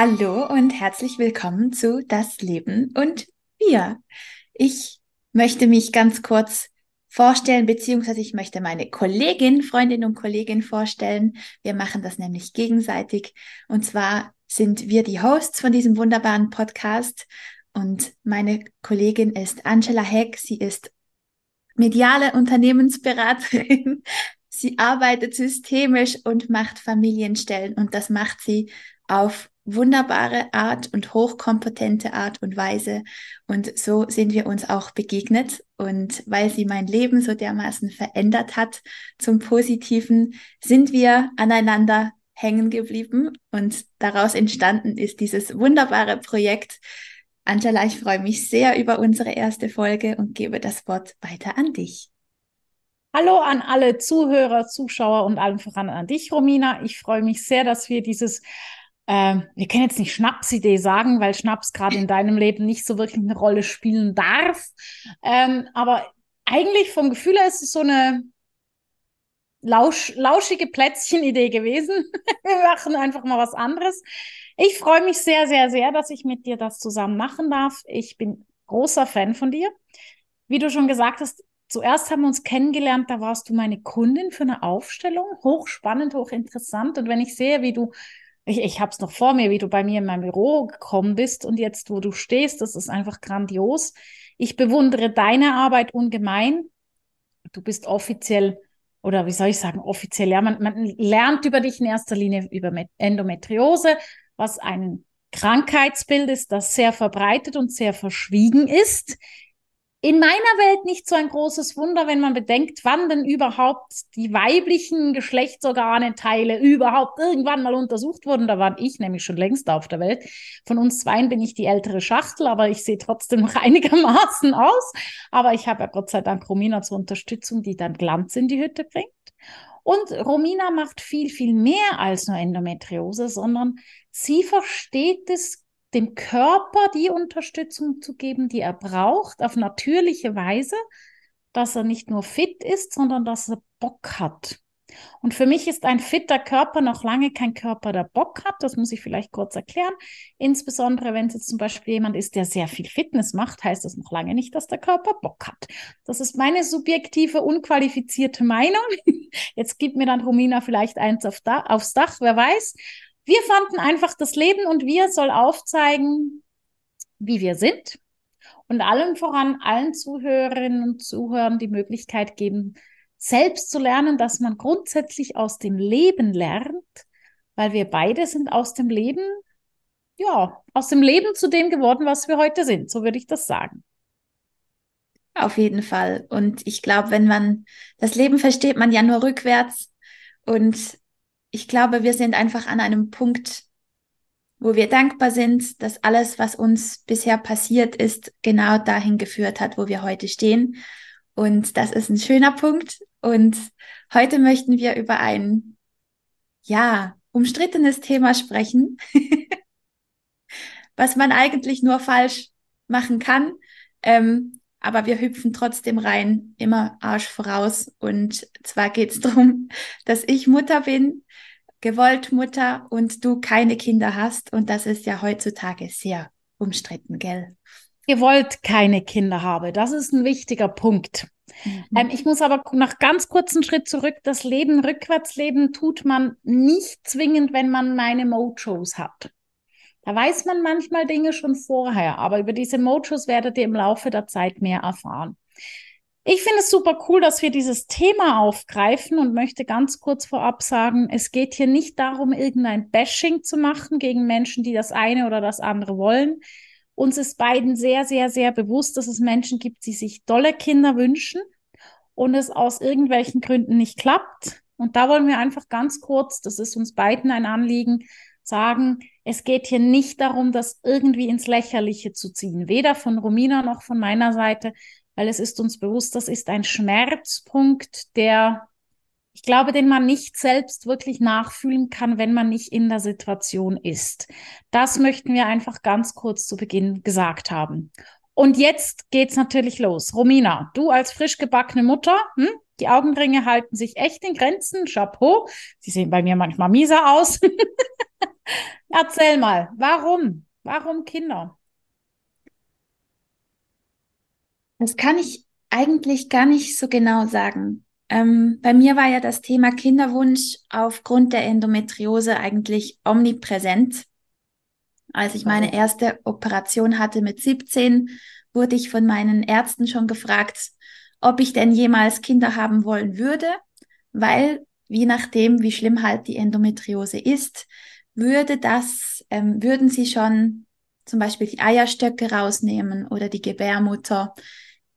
Hallo und herzlich willkommen zu Das Leben und wir. Ich möchte mich ganz kurz vorstellen, beziehungsweise ich möchte meine Kollegin, Freundin und Kollegin vorstellen. Wir machen das nämlich gegenseitig. Und zwar sind wir die Hosts von diesem wunderbaren Podcast. Und meine Kollegin ist Angela Heck. Sie ist mediale Unternehmensberaterin. Sie arbeitet systemisch und macht Familienstellen und das macht sie auf wunderbare Art und hochkompetente Art und Weise. Und so sind wir uns auch begegnet. Und weil sie mein Leben so dermaßen verändert hat zum Positiven, sind wir aneinander hängen geblieben. Und daraus entstanden ist dieses wunderbare Projekt. Angela, ich freue mich sehr über unsere erste Folge und gebe das Wort weiter an dich. Hallo an alle Zuhörer, Zuschauer und allen voran an dich, Romina. Ich freue mich sehr, dass wir dieses ähm, wir können jetzt nicht Schnapsidee sagen, weil Schnaps gerade in deinem Leben nicht so wirklich eine Rolle spielen darf. Ähm, aber eigentlich vom Gefühl her ist es so eine lausch, lauschige Plätzchen-Idee gewesen. wir machen einfach mal was anderes. Ich freue mich sehr, sehr, sehr, dass ich mit dir das zusammen machen darf. Ich bin großer Fan von dir. Wie du schon gesagt hast, zuerst haben wir uns kennengelernt, da warst du meine Kundin für eine Aufstellung. Hochspannend, hochinteressant. Und wenn ich sehe, wie du ich, ich habe es noch vor mir, wie du bei mir in mein Büro gekommen bist und jetzt, wo du stehst, das ist einfach grandios. Ich bewundere deine Arbeit ungemein. Du bist offiziell, oder wie soll ich sagen, offiziell, ja, man, man lernt über dich in erster Linie über Endometriose, was ein Krankheitsbild ist, das sehr verbreitet und sehr verschwiegen ist in meiner Welt nicht so ein großes Wunder, wenn man bedenkt, wann denn überhaupt die weiblichen Geschlechtsorgane Teile überhaupt irgendwann mal untersucht wurden. Da war ich nämlich schon längst auf der Welt. Von uns zweien bin ich die ältere Schachtel, aber ich sehe trotzdem noch einigermaßen aus. Aber ich habe ja Gott sei Dank Romina zur Unterstützung, die dann Glanz in die Hütte bringt. Und Romina macht viel, viel mehr als nur Endometriose, sondern sie versteht es dem Körper die Unterstützung zu geben, die er braucht, auf natürliche Weise, dass er nicht nur fit ist, sondern dass er Bock hat. Und für mich ist ein fitter Körper noch lange kein Körper, der Bock hat. Das muss ich vielleicht kurz erklären. Insbesondere, wenn es jetzt zum Beispiel jemand ist, der sehr viel Fitness macht, heißt das noch lange nicht, dass der Körper Bock hat. Das ist meine subjektive, unqualifizierte Meinung. Jetzt gibt mir dann Romina vielleicht eins auf da aufs Dach, wer weiß. Wir fanden einfach, das Leben und wir soll aufzeigen, wie wir sind und allem voran allen Zuhörerinnen und Zuhörern die Möglichkeit geben, selbst zu lernen, dass man grundsätzlich aus dem Leben lernt, weil wir beide sind aus dem Leben, ja, aus dem Leben zu dem geworden, was wir heute sind. So würde ich das sagen. Auf jeden Fall. Und ich glaube, wenn man das Leben versteht, man ja nur rückwärts. Und ich glaube, wir sind einfach an einem Punkt, wo wir dankbar sind, dass alles, was uns bisher passiert ist, genau dahin geführt hat, wo wir heute stehen. Und das ist ein schöner Punkt. Und heute möchten wir über ein, ja, umstrittenes Thema sprechen, was man eigentlich nur falsch machen kann. Ähm, aber wir hüpfen trotzdem rein, immer Arsch voraus. Und zwar geht es darum, dass ich Mutter bin, gewollt Mutter und du keine Kinder hast. Und das ist ja heutzutage sehr umstritten, gell? Gewollt keine Kinder habe. Das ist ein wichtiger Punkt. Mhm. Ähm, ich muss aber noch ganz kurzen Schritt zurück. Das Leben rückwärts leben tut man nicht zwingend, wenn man meine Mojos hat. Da weiß man manchmal Dinge schon vorher, aber über diese Mojos werdet ihr im Laufe der Zeit mehr erfahren. Ich finde es super cool, dass wir dieses Thema aufgreifen und möchte ganz kurz vorab sagen, es geht hier nicht darum, irgendein Bashing zu machen gegen Menschen, die das eine oder das andere wollen. Uns ist beiden sehr, sehr, sehr bewusst, dass es Menschen gibt, die sich tolle Kinder wünschen und es aus irgendwelchen Gründen nicht klappt. Und da wollen wir einfach ganz kurz, das ist uns beiden ein Anliegen, sagen, es geht hier nicht darum, das irgendwie ins Lächerliche zu ziehen, weder von Romina noch von meiner Seite, weil es ist uns bewusst, das ist ein Schmerzpunkt, der, Ich glaube, den man nicht selbst wirklich nachfühlen kann, wenn man nicht in der Situation ist. Das möchten wir einfach ganz kurz zu Beginn gesagt haben. Und jetzt geht's natürlich los. Romina, du als frisch gebackene Mutter, hm? die Augenringe halten sich echt in Grenzen. Chapeau. Sie sehen bei mir manchmal mieser aus. Erzähl mal, warum? Warum Kinder? Das kann ich eigentlich gar nicht so genau sagen. Ähm, bei mir war ja das Thema Kinderwunsch aufgrund der Endometriose eigentlich omnipräsent. Als ich meine erste Operation hatte mit 17, wurde ich von meinen Ärzten schon gefragt, ob ich denn jemals Kinder haben wollen würde, weil je nachdem, wie schlimm halt die Endometriose ist, würde das, ähm, würden sie schon zum Beispiel die Eierstöcke rausnehmen oder die Gebärmutter.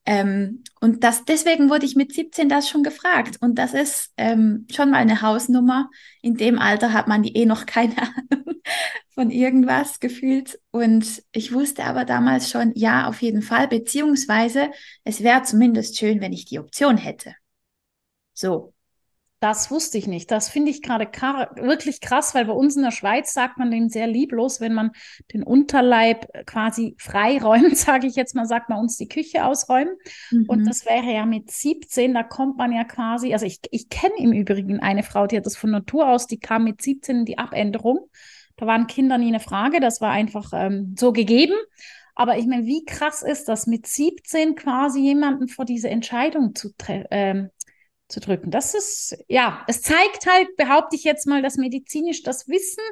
Ähm, und das, deswegen wurde ich mit 17 das schon gefragt. Und das ist ähm, schon mal eine Hausnummer. In dem Alter hat man eh noch keine Ahnung von irgendwas gefühlt. Und ich wusste aber damals schon, ja, auf jeden Fall, beziehungsweise es wäre zumindest schön, wenn ich die Option hätte. So. Das wusste ich nicht. Das finde ich gerade wirklich krass, weil bei uns in der Schweiz sagt man den sehr lieblos, wenn man den Unterleib quasi freiräumt, sage ich jetzt mal, sagt man uns die Küche ausräumen. Mhm. Und das wäre ja mit 17, da kommt man ja quasi, also ich, ich kenne im Übrigen eine Frau, die hat das von Natur aus, die kam mit 17 in die Abänderung. Da waren Kinder nie eine Frage, das war einfach ähm, so gegeben. Aber ich meine, wie krass ist das, mit 17 quasi jemanden vor diese Entscheidung zu, ähm, zu drücken. Das ist, ja, es zeigt halt, behaupte ich jetzt mal, dass medizinisch das Wissen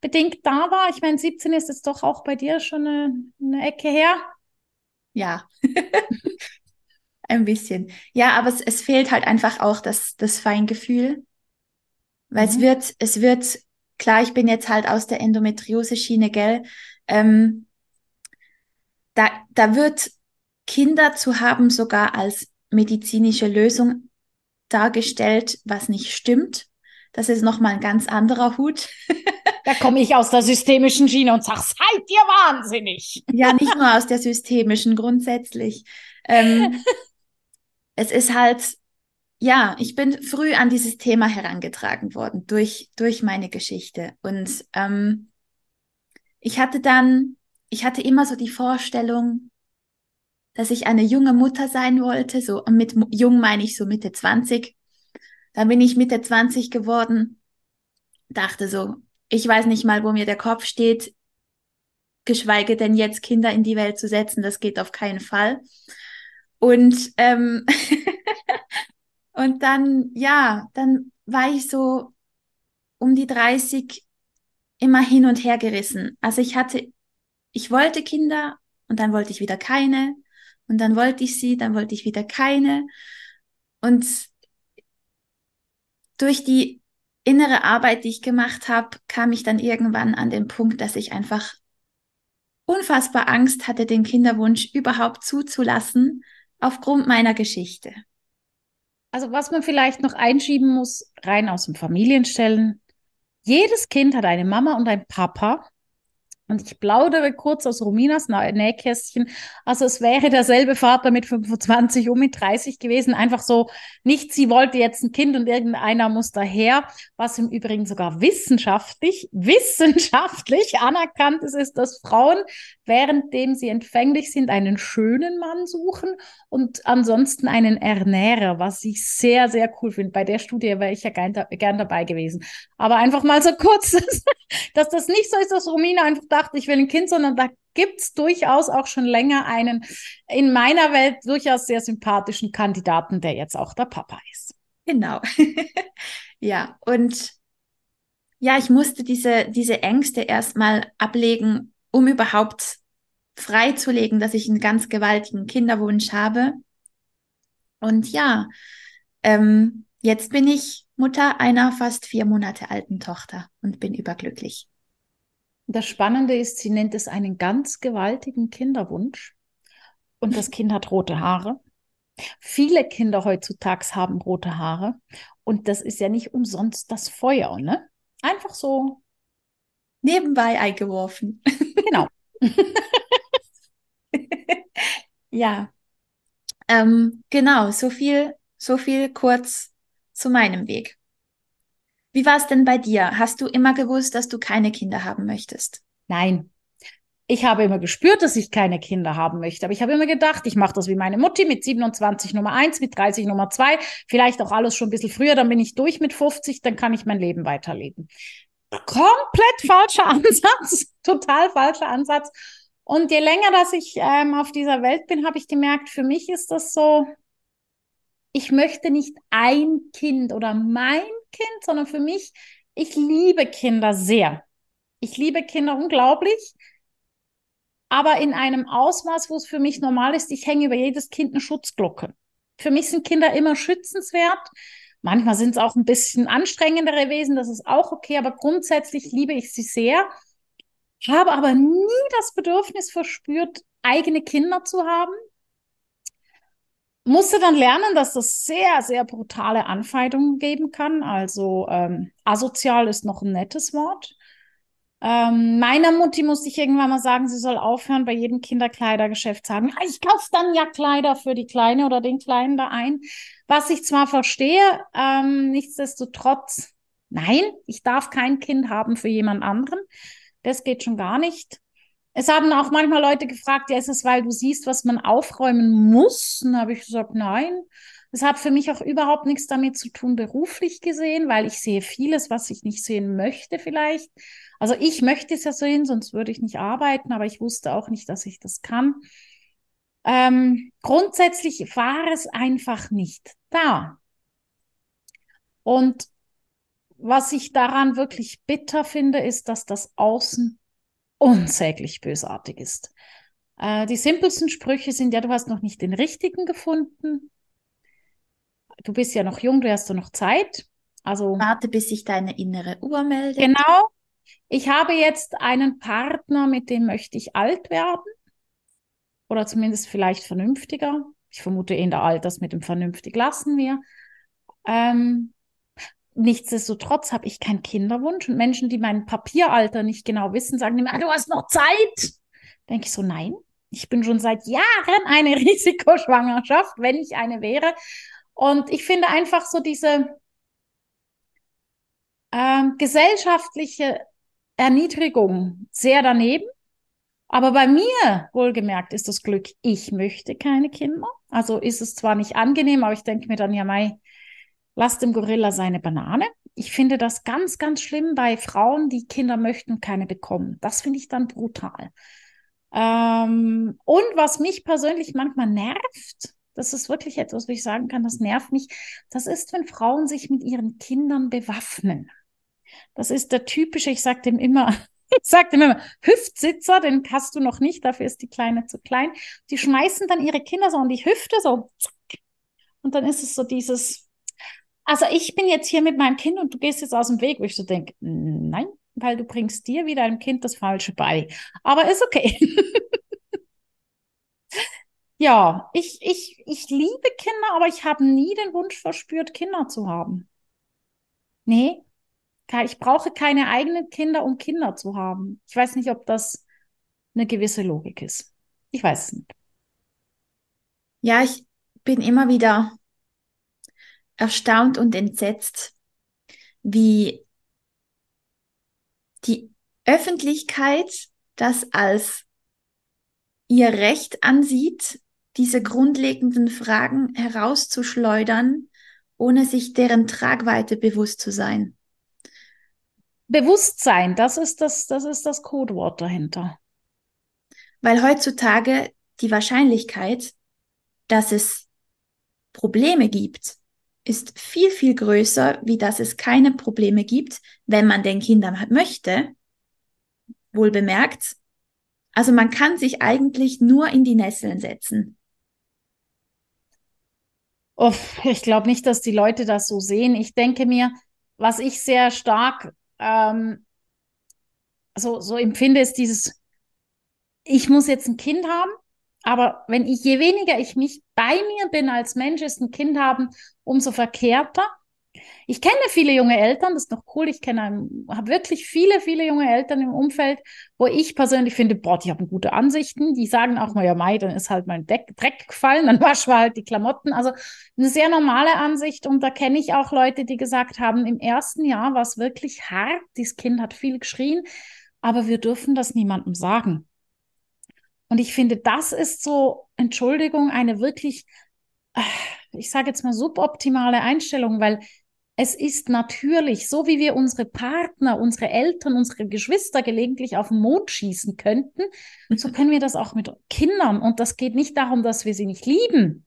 bedingt da war. Ich meine, 17 ist jetzt doch auch bei dir schon eine, eine Ecke her. Ja, ein bisschen. Ja, aber es, es fehlt halt einfach auch das, das Feingefühl. Weil mhm. es wird, es wird, klar, ich bin jetzt halt aus der Endometriose-Schiene, gell? Ähm, da, da wird Kinder zu haben sogar als medizinische Lösung dargestellt, was nicht stimmt. Das ist nochmal ein ganz anderer Hut. da komme ich aus der systemischen Schiene und sage, seid ihr wahnsinnig. ja, nicht nur aus der systemischen, grundsätzlich. Ähm, es ist halt, ja, ich bin früh an dieses Thema herangetragen worden durch, durch meine Geschichte. Und ähm, ich hatte dann, ich hatte immer so die Vorstellung, dass ich eine junge Mutter sein wollte. So mit jung meine ich so Mitte 20. Dann bin ich Mitte 20 geworden, dachte so, ich weiß nicht mal, wo mir der Kopf steht, geschweige denn jetzt Kinder in die Welt zu setzen, das geht auf keinen Fall. Und ähm, und dann ja, dann war ich so um die 30 immer hin und her gerissen. Also ich hatte, ich wollte Kinder und dann wollte ich wieder keine und dann wollte ich sie, dann wollte ich wieder keine. Und durch die innere Arbeit, die ich gemacht habe, kam ich dann irgendwann an den Punkt, dass ich einfach unfassbar Angst hatte, den Kinderwunsch überhaupt zuzulassen, aufgrund meiner Geschichte. Also was man vielleicht noch einschieben muss, rein aus dem Familienstellen. Jedes Kind hat eine Mama und ein Papa. Und ich plaudere kurz aus Rominas Nähkästchen. Also es wäre derselbe Vater mit 25 und mit 30 gewesen. Einfach so, nicht sie wollte jetzt ein Kind und irgendeiner muss daher. Was im Übrigen sogar wissenschaftlich, wissenschaftlich anerkannt ist, ist, dass Frauen, währenddem sie empfänglich sind, einen schönen Mann suchen und ansonsten einen Ernährer, was ich sehr, sehr cool finde. Bei der Studie wäre ich ja gern, gern dabei gewesen. Aber einfach mal so kurz, dass das nicht so ist, dass Romina einfach dachte, ich will ein Kind, sondern da gibt es durchaus auch schon länger einen in meiner Welt durchaus sehr sympathischen Kandidaten, der jetzt auch der Papa ist. Genau. ja, und ja, ich musste diese, diese Ängste erstmal ablegen, um überhaupt freizulegen, dass ich einen ganz gewaltigen Kinderwunsch habe. Und ja, ähm, jetzt bin ich Mutter einer fast vier Monate alten Tochter und bin überglücklich. Das Spannende ist, sie nennt es einen ganz gewaltigen Kinderwunsch. Und das Kind hat rote Haare. Viele Kinder heutzutage haben rote Haare. Und das ist ja nicht umsonst das Feuer, ne? Einfach so. Nebenbei eingeworfen. Genau. ja. Ähm, genau, so viel, so viel kurz zu meinem Weg. Wie war es denn bei dir? Hast du immer gewusst, dass du keine Kinder haben möchtest? Nein. Ich habe immer gespürt, dass ich keine Kinder haben möchte. Aber ich habe immer gedacht, ich mache das wie meine Mutti mit 27 Nummer 1, mit 30 Nummer 2, vielleicht auch alles schon ein bisschen früher, dann bin ich durch mit 50, dann kann ich mein Leben weiterleben. Komplett falscher Ansatz, total falscher Ansatz. Und je länger, dass ich ähm, auf dieser Welt bin, habe ich gemerkt, für mich ist das so, ich möchte nicht ein Kind oder mein Kind, sondern für mich, ich liebe Kinder sehr. Ich liebe Kinder unglaublich, aber in einem Ausmaß, wo es für mich normal ist, ich hänge über jedes Kind eine Schutzglocke. Für mich sind Kinder immer schützenswert. Manchmal sind es auch ein bisschen anstrengendere Wesen, das ist auch okay, aber grundsätzlich liebe ich sie sehr habe aber nie das Bedürfnis verspürt, eigene Kinder zu haben. Musste dann lernen, dass das sehr, sehr brutale Anfeindungen geben kann. Also ähm, asozial ist noch ein nettes Wort. Ähm, meiner Mutti musste ich irgendwann mal sagen, sie soll aufhören, bei jedem Kinderkleidergeschäft sagen, ich kaufe dann ja Kleider für die Kleine oder den Kleinen da ein. Was ich zwar verstehe, ähm, nichtsdestotrotz, nein, ich darf kein Kind haben für jemand anderen. Das geht schon gar nicht. Es haben auch manchmal Leute gefragt, ja, ist es, weil du siehst, was man aufräumen muss? Und habe ich gesagt, nein. Das hat für mich auch überhaupt nichts damit zu tun, beruflich gesehen, weil ich sehe vieles, was ich nicht sehen möchte vielleicht. Also ich möchte es ja sehen, sonst würde ich nicht arbeiten, aber ich wusste auch nicht, dass ich das kann. Ähm, grundsätzlich war es einfach nicht da. Und was ich daran wirklich bitter finde, ist, dass das Außen unsäglich bösartig ist. Äh, die simpelsten Sprüche sind ja, du hast noch nicht den richtigen gefunden. Du bist ja noch jung, du hast ja noch Zeit. Also warte, bis sich deine innere Uhr meldet. Genau. Ich habe jetzt einen Partner, mit dem möchte ich alt werden. Oder zumindest vielleicht vernünftiger. Ich vermute in der Alters mit dem vernünftig lassen wir. Ähm, Nichtsdestotrotz habe ich keinen Kinderwunsch und Menschen, die mein Papieralter nicht genau wissen, sagen mir, ah, du hast noch Zeit. Denke ich so, nein, ich bin schon seit Jahren eine Risikoschwangerschaft, wenn ich eine wäre. Und ich finde einfach so diese äh, gesellschaftliche Erniedrigung sehr daneben. Aber bei mir, wohlgemerkt, ist das Glück, ich möchte keine Kinder. Also ist es zwar nicht angenehm, aber ich denke mir dann ja, Mai, lass dem Gorilla seine Banane. Ich finde das ganz, ganz schlimm bei Frauen, die Kinder möchten keine bekommen. Das finde ich dann brutal. Ähm, und was mich persönlich manchmal nervt, das ist wirklich etwas, wo ich sagen kann, das nervt mich, das ist, wenn Frauen sich mit ihren Kindern bewaffnen. Das ist der typische, ich sage dem immer, ich sage dem immer, Hüftsitzer, den hast du noch nicht, dafür ist die Kleine zu klein. Die schmeißen dann ihre Kinder so an die Hüfte, so zack. Und dann ist es so dieses, also ich bin jetzt hier mit meinem Kind und du gehst jetzt aus dem Weg, wo ich so denke, nein, weil du bringst dir wie deinem Kind das Falsche bei. Aber ist okay. ja, ich, ich, ich liebe Kinder, aber ich habe nie den Wunsch verspürt, Kinder zu haben. Nee, ich brauche keine eigenen Kinder, um Kinder zu haben. Ich weiß nicht, ob das eine gewisse Logik ist. Ich weiß es nicht. Ja, ich bin immer wieder erstaunt und entsetzt, wie die Öffentlichkeit das als ihr Recht ansieht, diese grundlegenden Fragen herauszuschleudern, ohne sich deren Tragweite bewusst zu sein. Bewusstsein, das ist das, das ist das Codewort dahinter. Weil heutzutage die Wahrscheinlichkeit, dass es Probleme gibt, ist viel, viel größer, wie dass es keine Probleme gibt, wenn man den Kindern möchte. Wohl bemerkt. Also man kann sich eigentlich nur in die Nesseln setzen. Oh, ich glaube nicht, dass die Leute das so sehen. Ich denke mir, was ich sehr stark ähm, so, so empfinde, ist dieses, ich muss jetzt ein Kind haben, aber wenn ich, je weniger ich mich bei mir bin als Mensch, ist ein Kind haben, umso verkehrter. Ich kenne viele junge Eltern, das ist noch cool. Ich kenne, habe wirklich viele, viele junge Eltern im Umfeld, wo ich persönlich finde, boah, die haben gute Ansichten. Die sagen auch mal, ja, Mai, dann ist halt mein Deck, Dreck gefallen, dann waschen wir halt die Klamotten. Also eine sehr normale Ansicht. Und da kenne ich auch Leute, die gesagt haben, im ersten Jahr war es wirklich hart. Dieses Kind hat viel geschrien, aber wir dürfen das niemandem sagen. Und ich finde, das ist so, Entschuldigung, eine wirklich, äh, ich sage jetzt mal suboptimale Einstellung, weil es ist natürlich, so wie wir unsere Partner, unsere Eltern, unsere Geschwister gelegentlich auf den Mond schießen könnten, so können wir das auch mit Kindern. Und das geht nicht darum, dass wir sie nicht lieben.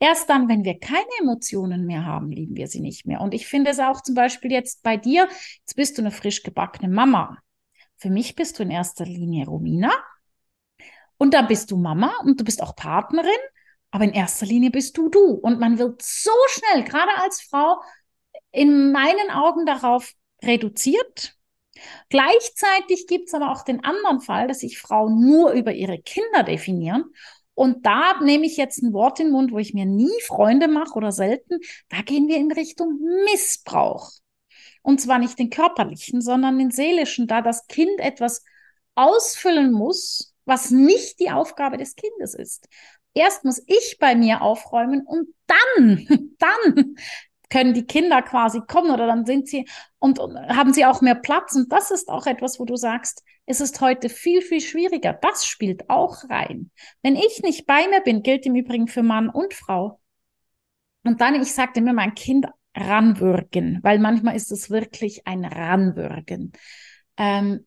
Erst dann, wenn wir keine Emotionen mehr haben, lieben wir sie nicht mehr. Und ich finde es auch zum Beispiel jetzt bei dir, jetzt bist du eine frisch gebackene Mama. Für mich bist du in erster Linie Romina. Und da bist du Mama und du bist auch Partnerin. Aber in erster Linie bist du du. Und man wird so schnell, gerade als Frau, in meinen Augen darauf reduziert. Gleichzeitig gibt es aber auch den anderen Fall, dass sich Frauen nur über ihre Kinder definieren. Und da nehme ich jetzt ein Wort in den Mund, wo ich mir nie Freunde mache oder selten. Da gehen wir in Richtung Missbrauch. Und zwar nicht den körperlichen, sondern den seelischen, da das Kind etwas ausfüllen muss, was nicht die Aufgabe des Kindes ist. Erst muss ich bei mir aufräumen und dann, dann können die Kinder quasi kommen oder dann sind sie und, und, haben sie auch mehr Platz. Und das ist auch etwas, wo du sagst, es ist heute viel, viel schwieriger. Das spielt auch rein. Wenn ich nicht bei mir bin, gilt im Übrigen für Mann und Frau. Und dann, ich sagte mir, mein Kind ranwürgen, weil manchmal ist es wirklich ein Ranwürgen. Ähm,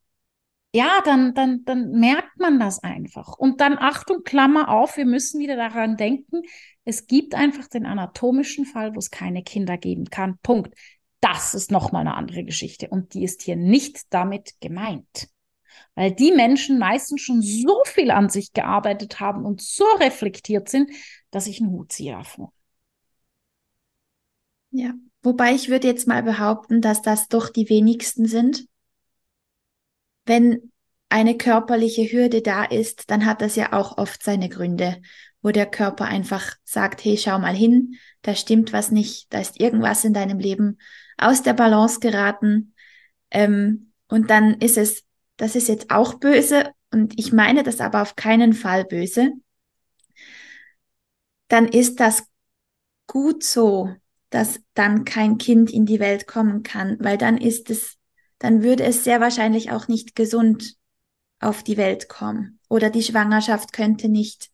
ja, dann, dann, dann merkt man das einfach. Und dann Achtung, Klammer auf, wir müssen wieder daran denken, es gibt einfach den anatomischen Fall, wo es keine Kinder geben kann. Punkt. Das ist nochmal eine andere Geschichte und die ist hier nicht damit gemeint. Weil die Menschen meistens schon so viel an sich gearbeitet haben und so reflektiert sind, dass ich einen Hut ziehe davor. Ja, wobei ich würde jetzt mal behaupten, dass das doch die wenigsten sind wenn eine körperliche Hürde da ist, dann hat das ja auch oft seine Gründe, wo der Körper einfach sagt, hey, schau mal hin, da stimmt was nicht, da ist irgendwas in deinem Leben aus der Balance geraten. Ähm, und dann ist es, das ist jetzt auch böse und ich meine das aber auf keinen Fall böse. Dann ist das gut so, dass dann kein Kind in die Welt kommen kann, weil dann ist es dann würde es sehr wahrscheinlich auch nicht gesund auf die Welt kommen oder die Schwangerschaft könnte nicht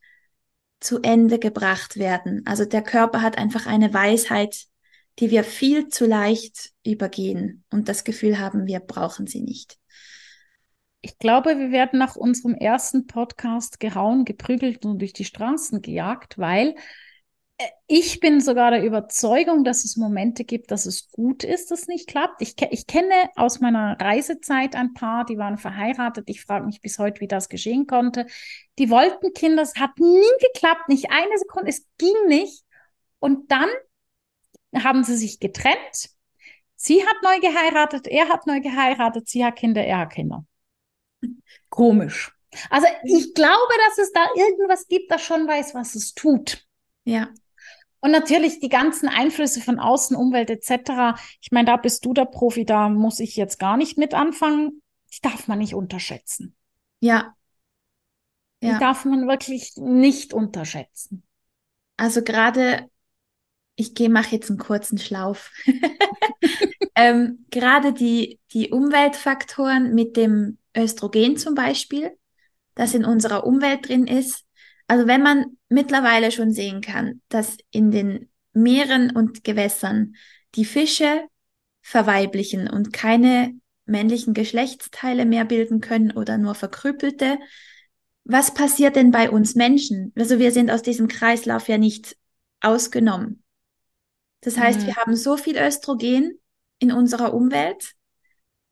zu Ende gebracht werden. Also der Körper hat einfach eine Weisheit, die wir viel zu leicht übergehen und das Gefühl haben, wir brauchen sie nicht. Ich glaube, wir werden nach unserem ersten Podcast gehauen, geprügelt und durch die Straßen gejagt, weil ich bin sogar der Überzeugung, dass es Momente gibt, dass es gut ist, dass es nicht klappt. Ich, ich kenne aus meiner Reisezeit ein paar, die waren verheiratet. Ich frage mich bis heute, wie das geschehen konnte. Die wollten Kinder, es hat nie geklappt, nicht eine Sekunde, es ging nicht. Und dann haben sie sich getrennt. Sie hat neu geheiratet, er hat neu geheiratet, sie hat Kinder, er hat Kinder. Komisch. Also ich glaube, dass es da irgendwas gibt, das schon weiß, was es tut. Ja. Und natürlich die ganzen Einflüsse von außen, Umwelt etc. Ich meine, da bist du der Profi, da muss ich jetzt gar nicht mit anfangen. Die darf man nicht unterschätzen. Ja. ja. Die darf man wirklich nicht unterschätzen. Also gerade, ich gehe, mache jetzt einen kurzen Schlauf. ähm, gerade die, die Umweltfaktoren mit dem Östrogen zum Beispiel, das in unserer Umwelt drin ist, also wenn man mittlerweile schon sehen kann, dass in den Meeren und Gewässern die Fische verweiblichen und keine männlichen Geschlechtsteile mehr bilden können oder nur verkrüppelte, was passiert denn bei uns Menschen? Also wir sind aus diesem Kreislauf ja nicht ausgenommen. Das heißt, mhm. wir haben so viel Östrogen in unserer Umwelt,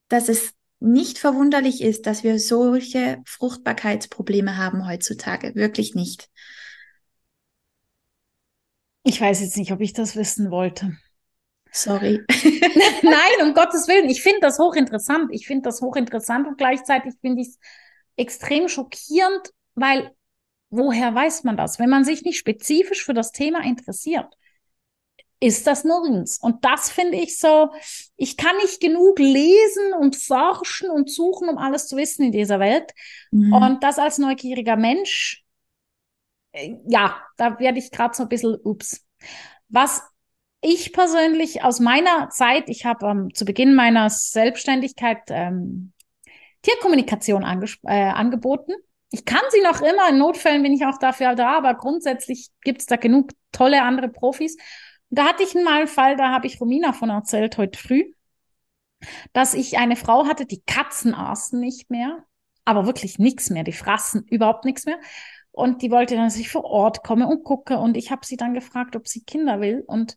dass es nicht verwunderlich ist, dass wir solche Fruchtbarkeitsprobleme haben heutzutage. Wirklich nicht. Ich weiß jetzt nicht, ob ich das wissen wollte. Sorry. Nein, um Gottes Willen. Ich finde das hochinteressant. Ich finde das hochinteressant und gleichzeitig finde ich es extrem schockierend, weil woher weiß man das? Wenn man sich nicht spezifisch für das Thema interessiert, ist das nirgends. Und das finde ich so, ich kann nicht genug lesen und forschen und suchen, um alles zu wissen in dieser Welt. Mhm. Und das als neugieriger Mensch, äh, ja, da werde ich gerade so ein bisschen, ups. Was ich persönlich aus meiner Zeit, ich habe ähm, zu Beginn meiner Selbstständigkeit ähm, Tierkommunikation äh, angeboten. Ich kann sie noch immer, in Notfällen bin ich auch dafür da, aber grundsätzlich gibt es da genug tolle andere Profis. Da hatte ich mal einen Fall, da habe ich Romina von erzählt heute früh, dass ich eine Frau hatte, die Katzen aßen nicht mehr, aber wirklich nichts mehr, die fraßen überhaupt nichts mehr. Und die wollte dann, dass ich vor Ort komme und gucke. Und ich habe sie dann gefragt, ob sie Kinder will. Und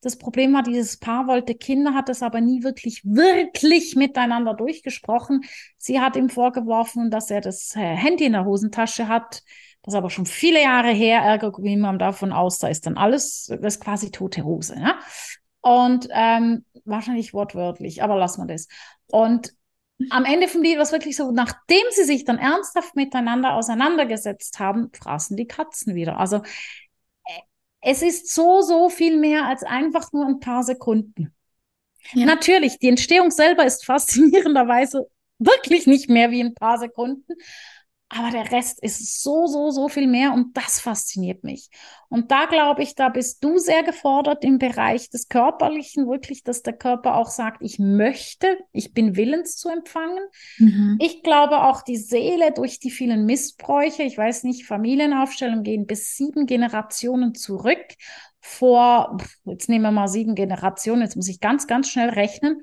das Problem war, dieses Paar wollte Kinder, hat es aber nie wirklich, wirklich miteinander durchgesprochen. Sie hat ihm vorgeworfen, dass er das äh, Handy in der Hosentasche hat. Das ist aber schon viele Jahre her. Ärger ging man davon aus, da ist dann alles, das ist quasi tote Hose. Ja? Und ähm, wahrscheinlich wortwörtlich, aber lassen wir das. Und am Ende vom Lied war es wirklich so, nachdem sie sich dann ernsthaft miteinander auseinandergesetzt haben, fraßen die Katzen wieder. Also es ist so, so viel mehr als einfach nur ein paar Sekunden. Ja. Natürlich, die Entstehung selber ist faszinierenderweise wirklich nicht mehr wie ein paar Sekunden. Aber der Rest ist so, so, so viel mehr und das fasziniert mich. Und da glaube ich, da bist du sehr gefordert im Bereich des Körperlichen, wirklich, dass der Körper auch sagt, ich möchte, ich bin willens zu empfangen. Mhm. Ich glaube auch die Seele durch die vielen Missbräuche, ich weiß nicht, Familienaufstellungen gehen bis sieben Generationen zurück. Vor, jetzt nehmen wir mal sieben Generationen, jetzt muss ich ganz, ganz schnell rechnen.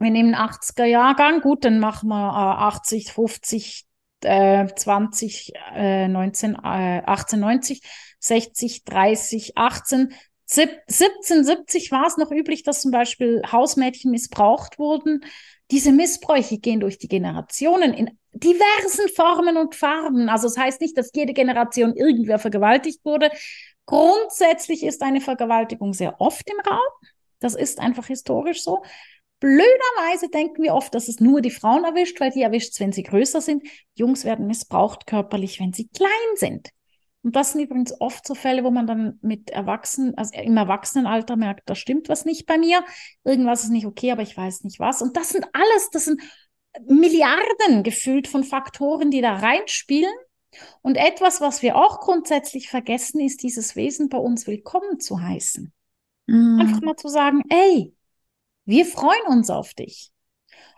Wir nehmen 80er Jahrgang, gut, dann machen wir äh, 80, 50, äh, 20, äh, 19, äh, 1890, 60, 30, 18, 1770 war es noch üblich, dass zum Beispiel Hausmädchen missbraucht wurden. Diese Missbräuche gehen durch die Generationen in diversen Formen und Farben. Also es das heißt nicht, dass jede Generation irgendwer vergewaltigt wurde. Grundsätzlich ist eine Vergewaltigung sehr oft im Raum. Das ist einfach historisch so. Blöderweise denken wir oft, dass es nur die Frauen erwischt, weil die erwischt es, wenn sie größer sind. Jungs werden missbraucht körperlich, wenn sie klein sind. Und das sind übrigens oft so Fälle, wo man dann mit Erwachsenen, also im Erwachsenenalter merkt, da stimmt was nicht bei mir, irgendwas ist nicht okay, aber ich weiß nicht was. Und das sind alles, das sind Milliarden gefühlt von Faktoren, die da reinspielen. Und etwas, was wir auch grundsätzlich vergessen, ist dieses Wesen bei uns willkommen zu heißen. Mm. Einfach mal zu sagen, ey, wir freuen uns auf dich.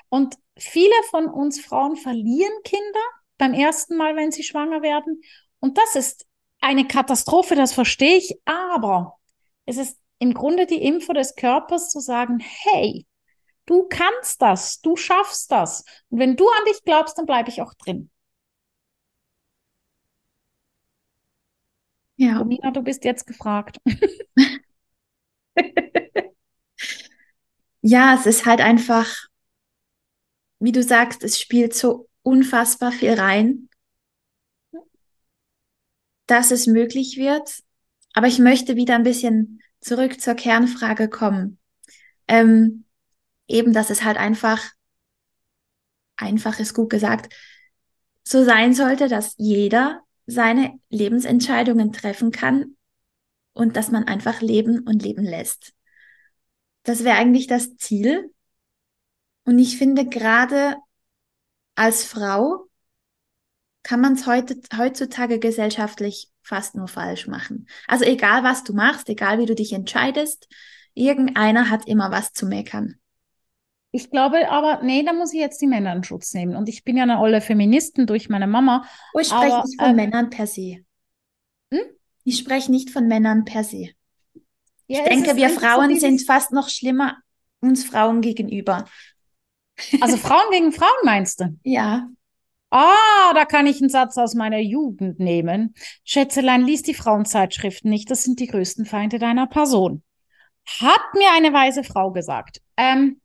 Und viele von uns Frauen verlieren Kinder beim ersten Mal, wenn sie schwanger werden. Und das ist eine Katastrophe, das verstehe ich. Aber es ist im Grunde die Info des Körpers zu sagen, hey, du kannst das, du schaffst das. Und wenn du an dich glaubst, dann bleibe ich auch drin. Ja. Romina, du bist jetzt gefragt. ja, es ist halt einfach, wie du sagst, es spielt so unfassbar viel rein, dass es möglich wird. Aber ich möchte wieder ein bisschen zurück zur Kernfrage kommen. Ähm, eben, dass es halt einfach, einfach ist gut gesagt, so sein sollte, dass jeder seine Lebensentscheidungen treffen kann und dass man einfach leben und leben lässt. Das wäre eigentlich das Ziel. Und ich finde, gerade als Frau kann man es heute, heutzutage gesellschaftlich fast nur falsch machen. Also egal, was du machst, egal wie du dich entscheidest, irgendeiner hat immer was zu meckern. Ich glaube aber, nee, da muss ich jetzt die Männer in Schutz nehmen. Und ich bin ja eine olle Feministin durch meine Mama. Oh, ich spreche nicht von äh, Männern per se. Hm? Ich spreche nicht von Männern per se. Ja, ich denke, wir Frauen so sind fast noch schlimmer uns Frauen gegenüber. Also Frauen gegen Frauen meinst du? Ja. Ah, da kann ich einen Satz aus meiner Jugend nehmen. Schätzelein, lies die Frauenzeitschriften nicht, das sind die größten Feinde deiner Person. Hat mir eine weise Frau gesagt. Ähm,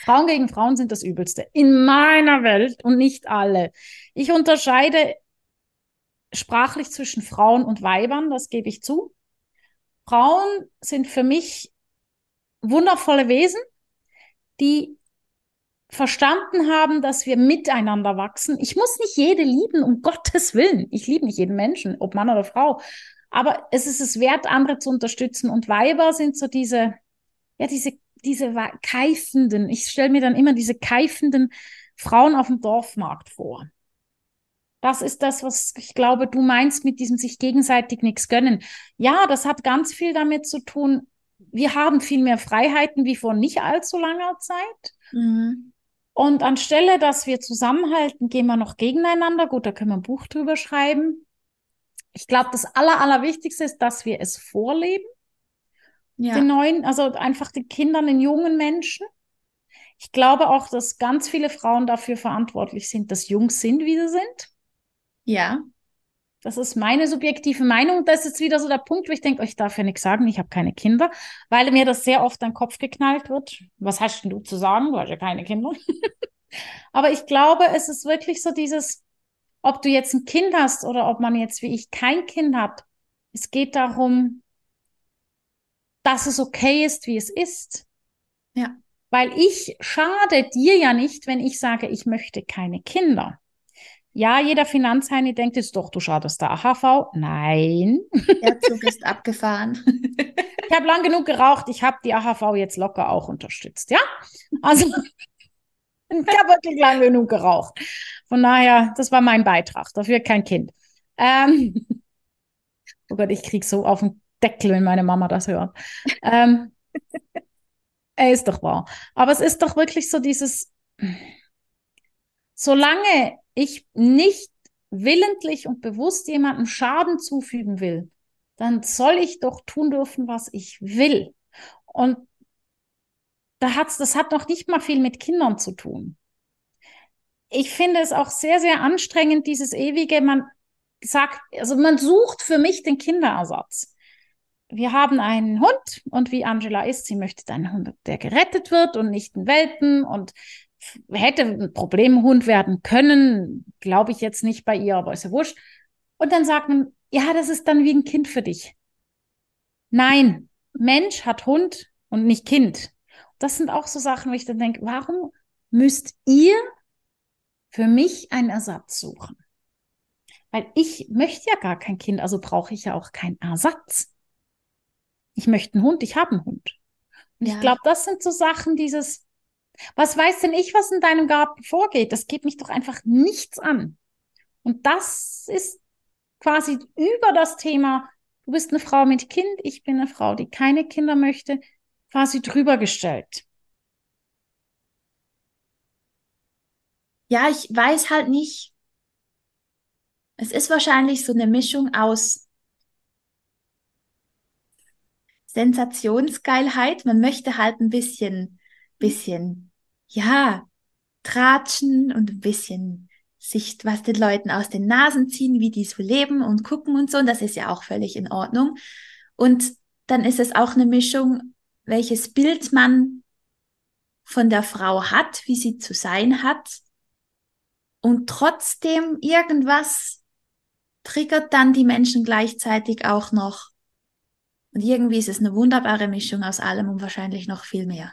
Frauen gegen Frauen sind das Übelste. In meiner Welt und nicht alle. Ich unterscheide sprachlich zwischen Frauen und Weibern, das gebe ich zu. Frauen sind für mich wundervolle Wesen, die verstanden haben, dass wir miteinander wachsen. Ich muss nicht jede lieben, um Gottes Willen. Ich liebe nicht jeden Menschen, ob Mann oder Frau. Aber es ist es wert, andere zu unterstützen. Und Weiber sind so diese, ja, diese, diese keifenden, ich stelle mir dann immer diese keifenden Frauen auf dem Dorfmarkt vor. Das ist das, was ich glaube, du meinst mit diesem sich gegenseitig nichts gönnen. Ja, das hat ganz viel damit zu tun. Wir haben viel mehr Freiheiten wie vor nicht allzu langer Zeit. Mhm. Und anstelle, dass wir zusammenhalten, gehen wir noch gegeneinander. Gut, da können wir ein Buch drüber schreiben. Ich glaube, das Aller, Allerwichtigste ist, dass wir es vorleben. Ja. Den neuen, also einfach den Kindern, den jungen Menschen. Ich glaube auch, dass ganz viele Frauen dafür verantwortlich sind, dass Jungs sind, wie sie sind. Ja. Das ist meine subjektive Meinung. Das ist wieder so der Punkt, wo ich denke, oh, ich darf ja nichts sagen, ich habe keine Kinder, weil mir das sehr oft an den Kopf geknallt wird. Was hast denn du zu sagen? Du hast ja keine Kinder. Aber ich glaube, es ist wirklich so dieses, ob du jetzt ein Kind hast oder ob man jetzt wie ich kein Kind hat. Es geht darum, dass es okay ist, wie es ist. Ja. Weil ich schade dir ja nicht, wenn ich sage, ich möchte keine Kinder. Ja, jeder Finanzheini denkt jetzt doch, du schadest der AHV. Nein. Der Zug ist abgefahren. ich habe lang genug geraucht. Ich habe die AHV jetzt locker auch unterstützt. Ja, also ich habe wirklich lang genug geraucht. Von daher, das war mein Beitrag. Dafür kein Kind. Ähm, oh Gott, ich krieg so auf den Deckel, wenn meine Mama das hört. Ähm, er ist doch wahr. Aber es ist doch wirklich so dieses, solange ich nicht willentlich und bewusst jemandem Schaden zufügen will, dann soll ich doch tun dürfen, was ich will. Und da hat's, das hat noch nicht mal viel mit Kindern zu tun. Ich finde es auch sehr, sehr anstrengend, dieses ewige, man sagt, also man sucht für mich den Kinderersatz. Wir haben einen Hund und wie Angela ist, sie möchte einen Hund, der gerettet wird und nicht ein Welpen und hätte ein Problemhund werden können, glaube ich jetzt nicht bei ihr, aber ist ja wurscht. Und dann sagt man, ja, das ist dann wie ein Kind für dich. Nein, Mensch hat Hund und nicht Kind. Das sind auch so Sachen, wo ich dann denke, warum müsst ihr für mich einen Ersatz suchen? Weil ich möchte ja gar kein Kind, also brauche ich ja auch keinen Ersatz. Ich möchte einen Hund, ich habe einen Hund. Und ja. ich glaube, das sind so Sachen, dieses, was weiß denn ich, was in deinem Garten vorgeht? Das geht mich doch einfach nichts an. Und das ist quasi über das Thema, du bist eine Frau mit Kind, ich bin eine Frau, die keine Kinder möchte, quasi drüber gestellt. Ja, ich weiß halt nicht. Es ist wahrscheinlich so eine Mischung aus Sensationsgeilheit. Man möchte halt ein bisschen bisschen, ja, tratschen und ein bisschen sich was den Leuten aus den Nasen ziehen, wie die so leben und gucken und so. Und das ist ja auch völlig in Ordnung. Und dann ist es auch eine Mischung, welches Bild man von der Frau hat, wie sie zu sein hat. Und trotzdem irgendwas triggert dann die Menschen gleichzeitig auch noch. Und irgendwie ist es eine wunderbare Mischung aus allem und wahrscheinlich noch viel mehr.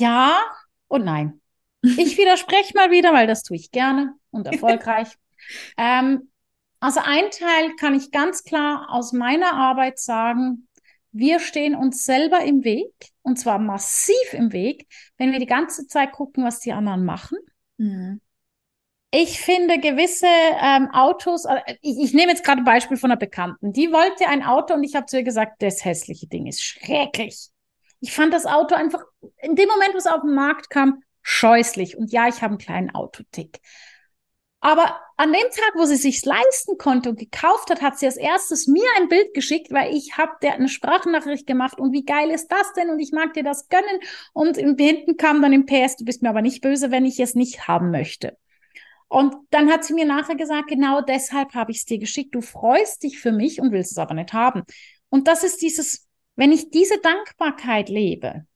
Ja und nein. Ich widerspreche mal wieder, weil das tue ich gerne und erfolgreich. ähm, also ein Teil kann ich ganz klar aus meiner Arbeit sagen, wir stehen uns selber im Weg und zwar massiv im Weg, wenn wir die ganze Zeit gucken, was die anderen machen. Mhm. Ich finde gewisse ähm, Autos, äh, ich, ich nehme jetzt gerade ein Beispiel von einer Bekannten, die wollte ein Auto und ich habe zu ihr gesagt, das hässliche Ding ist schrecklich. Ich fand das Auto einfach, in dem Moment, wo es auf den Markt kam, scheußlich. Und ja, ich habe einen kleinen Autotick. Aber an dem Tag, wo sie sich's leisten konnte und gekauft hat, hat sie als erstes mir ein Bild geschickt, weil ich habe der eine Sprachnachricht gemacht und wie geil ist das denn und ich mag dir das gönnen und hinten kam dann im PS, du bist mir aber nicht böse, wenn ich es nicht haben möchte. Und dann hat sie mir nachher gesagt, genau deshalb habe ich es dir geschickt. Du freust dich für mich und willst es aber nicht haben. Und das ist dieses wenn ich diese Dankbarkeit lebe,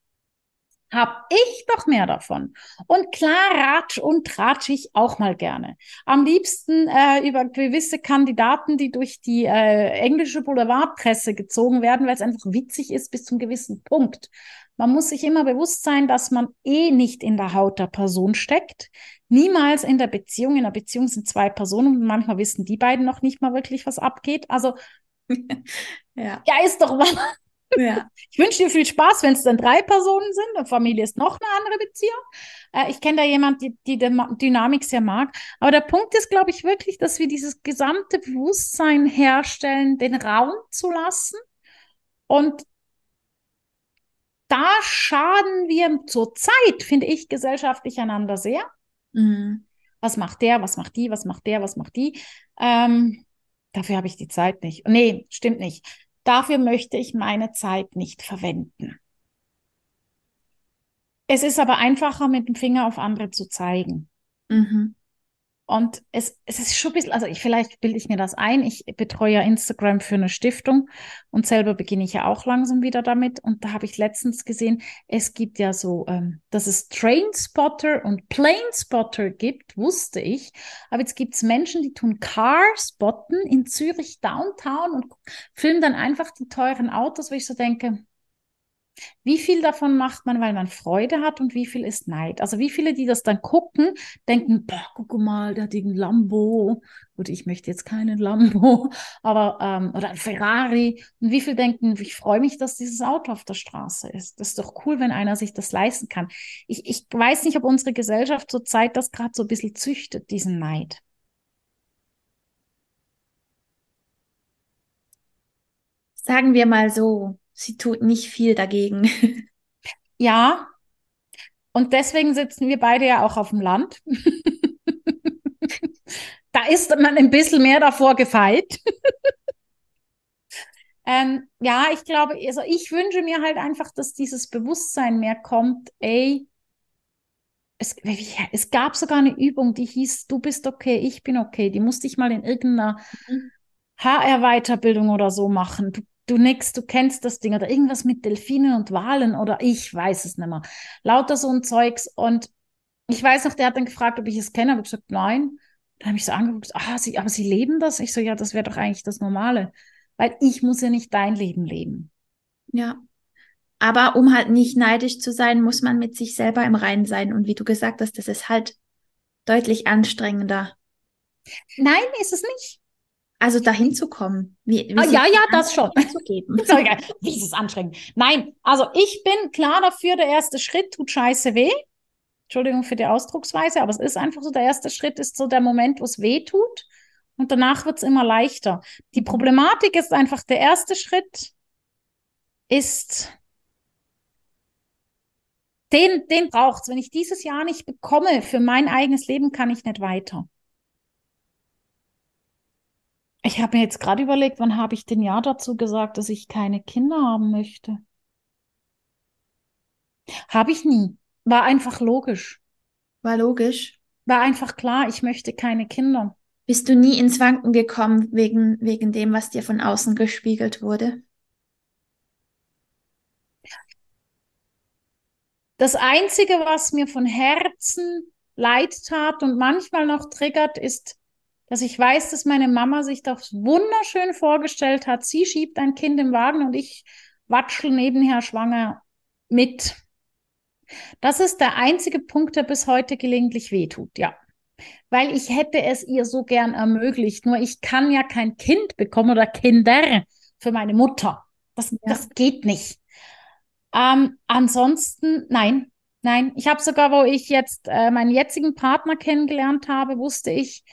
habe ich doch mehr davon. Und klar ratsch und tratsch ich auch mal gerne. Am liebsten äh, über gewisse Kandidaten, die durch die äh, englische Boulevardpresse gezogen werden, weil es einfach witzig ist bis zum gewissen Punkt. Man muss sich immer bewusst sein, dass man eh nicht in der Haut der Person steckt. niemals in der Beziehung. In der Beziehung sind zwei Personen und manchmal wissen die beiden noch nicht mal wirklich, was abgeht. Also, ja. ja, ist doch wahr. Ja. Ich wünsche dir viel Spaß, wenn es dann drei Personen sind. Eine Familie ist noch eine andere Beziehung. Äh, ich kenne da jemand, die, die die Dynamik sehr mag. Aber der Punkt ist, glaube ich, wirklich, dass wir dieses gesamte Bewusstsein herstellen, den Raum zu lassen. Und da schaden wir zurzeit, finde ich, gesellschaftlich einander sehr. Mhm. Was macht der, was macht die, was macht der, was macht die? Ähm, dafür habe ich die Zeit nicht. Nee, stimmt nicht. Dafür möchte ich meine Zeit nicht verwenden. Es ist aber einfacher, mit dem Finger auf andere zu zeigen. Mhm. Und es, es ist schon ein bisschen, also ich, vielleicht bilde ich mir das ein. Ich betreue ja Instagram für eine Stiftung und selber beginne ich ja auch langsam wieder damit. Und da habe ich letztens gesehen, es gibt ja so, ähm, dass es Trainspotter und Planespotter gibt, wusste ich. Aber jetzt gibt es Menschen, die tun Car-Spotten in Zürich Downtown und filmen dann einfach die teuren Autos, wo ich so denke, wie viel davon macht man, weil man Freude hat und wie viel ist Neid? Also wie viele, die das dann gucken, denken, boah, guck mal, der hat einen Lambo. Gut, ich möchte jetzt keinen Lambo, aber ähm, oder ein Ferrari. Und wie viele denken, ich freue mich, dass dieses Auto auf der Straße ist. Das ist doch cool, wenn einer sich das leisten kann. Ich, ich weiß nicht, ob unsere Gesellschaft zurzeit das gerade so ein bisschen züchtet, diesen Neid. Sagen wir mal so, sie tut nicht viel dagegen. Ja, und deswegen sitzen wir beide ja auch auf dem Land. da ist man ein bisschen mehr davor gefeit. ähm, ja, ich glaube, also ich wünsche mir halt einfach, dass dieses Bewusstsein mehr kommt, ey, es, es gab sogar eine Übung, die hieß, du bist okay, ich bin okay. Die musste ich mal in irgendeiner mhm. HR-Weiterbildung oder so machen. Du du nix, du kennst das Ding oder irgendwas mit Delfinen und Walen oder ich weiß es nicht mehr. Lauter so ein Zeugs und ich weiß noch, der hat dann gefragt, ob ich es kenne, aber ich gesagt, nein. Dann habe ich so angeguckt, ah, sie, aber sie leben das? Ich so, ja, das wäre doch eigentlich das Normale. Weil ich muss ja nicht dein Leben leben. Ja. Aber um halt nicht neidisch zu sein, muss man mit sich selber im Reinen sein. Und wie du gesagt hast, das ist halt deutlich anstrengender. Nein, ist es nicht. Also dahin zu kommen. Wie, wie ah, ja, ja, das schon. Wie ist es anstrengend? Nein, also ich bin klar dafür, der erste Schritt tut scheiße weh. Entschuldigung für die Ausdrucksweise, aber es ist einfach so, der erste Schritt ist so der Moment, wo es weh tut und danach wird es immer leichter. Die Problematik ist einfach, der erste Schritt ist, den, den braucht es. Wenn ich dieses Jahr nicht bekomme für mein eigenes Leben, kann ich nicht weiter. Ich habe mir jetzt gerade überlegt, wann habe ich denn Ja dazu gesagt, dass ich keine Kinder haben möchte? Habe ich nie. War einfach logisch. War logisch. War einfach klar, ich möchte keine Kinder. Bist du nie ins Wanken gekommen wegen, wegen dem, was dir von außen gespiegelt wurde? Das Einzige, was mir von Herzen leid tat und manchmal noch triggert, ist dass ich weiß, dass meine Mama sich das wunderschön vorgestellt hat. Sie schiebt ein Kind im Wagen und ich watschel nebenher schwanger mit. Das ist der einzige Punkt, der bis heute gelegentlich wehtut, ja. Weil ich hätte es ihr so gern ermöglicht. Nur ich kann ja kein Kind bekommen oder Kinder für meine Mutter. Das, ja. das geht nicht. Ähm, ansonsten, nein, nein. Ich habe sogar, wo ich jetzt äh, meinen jetzigen Partner kennengelernt habe, wusste ich,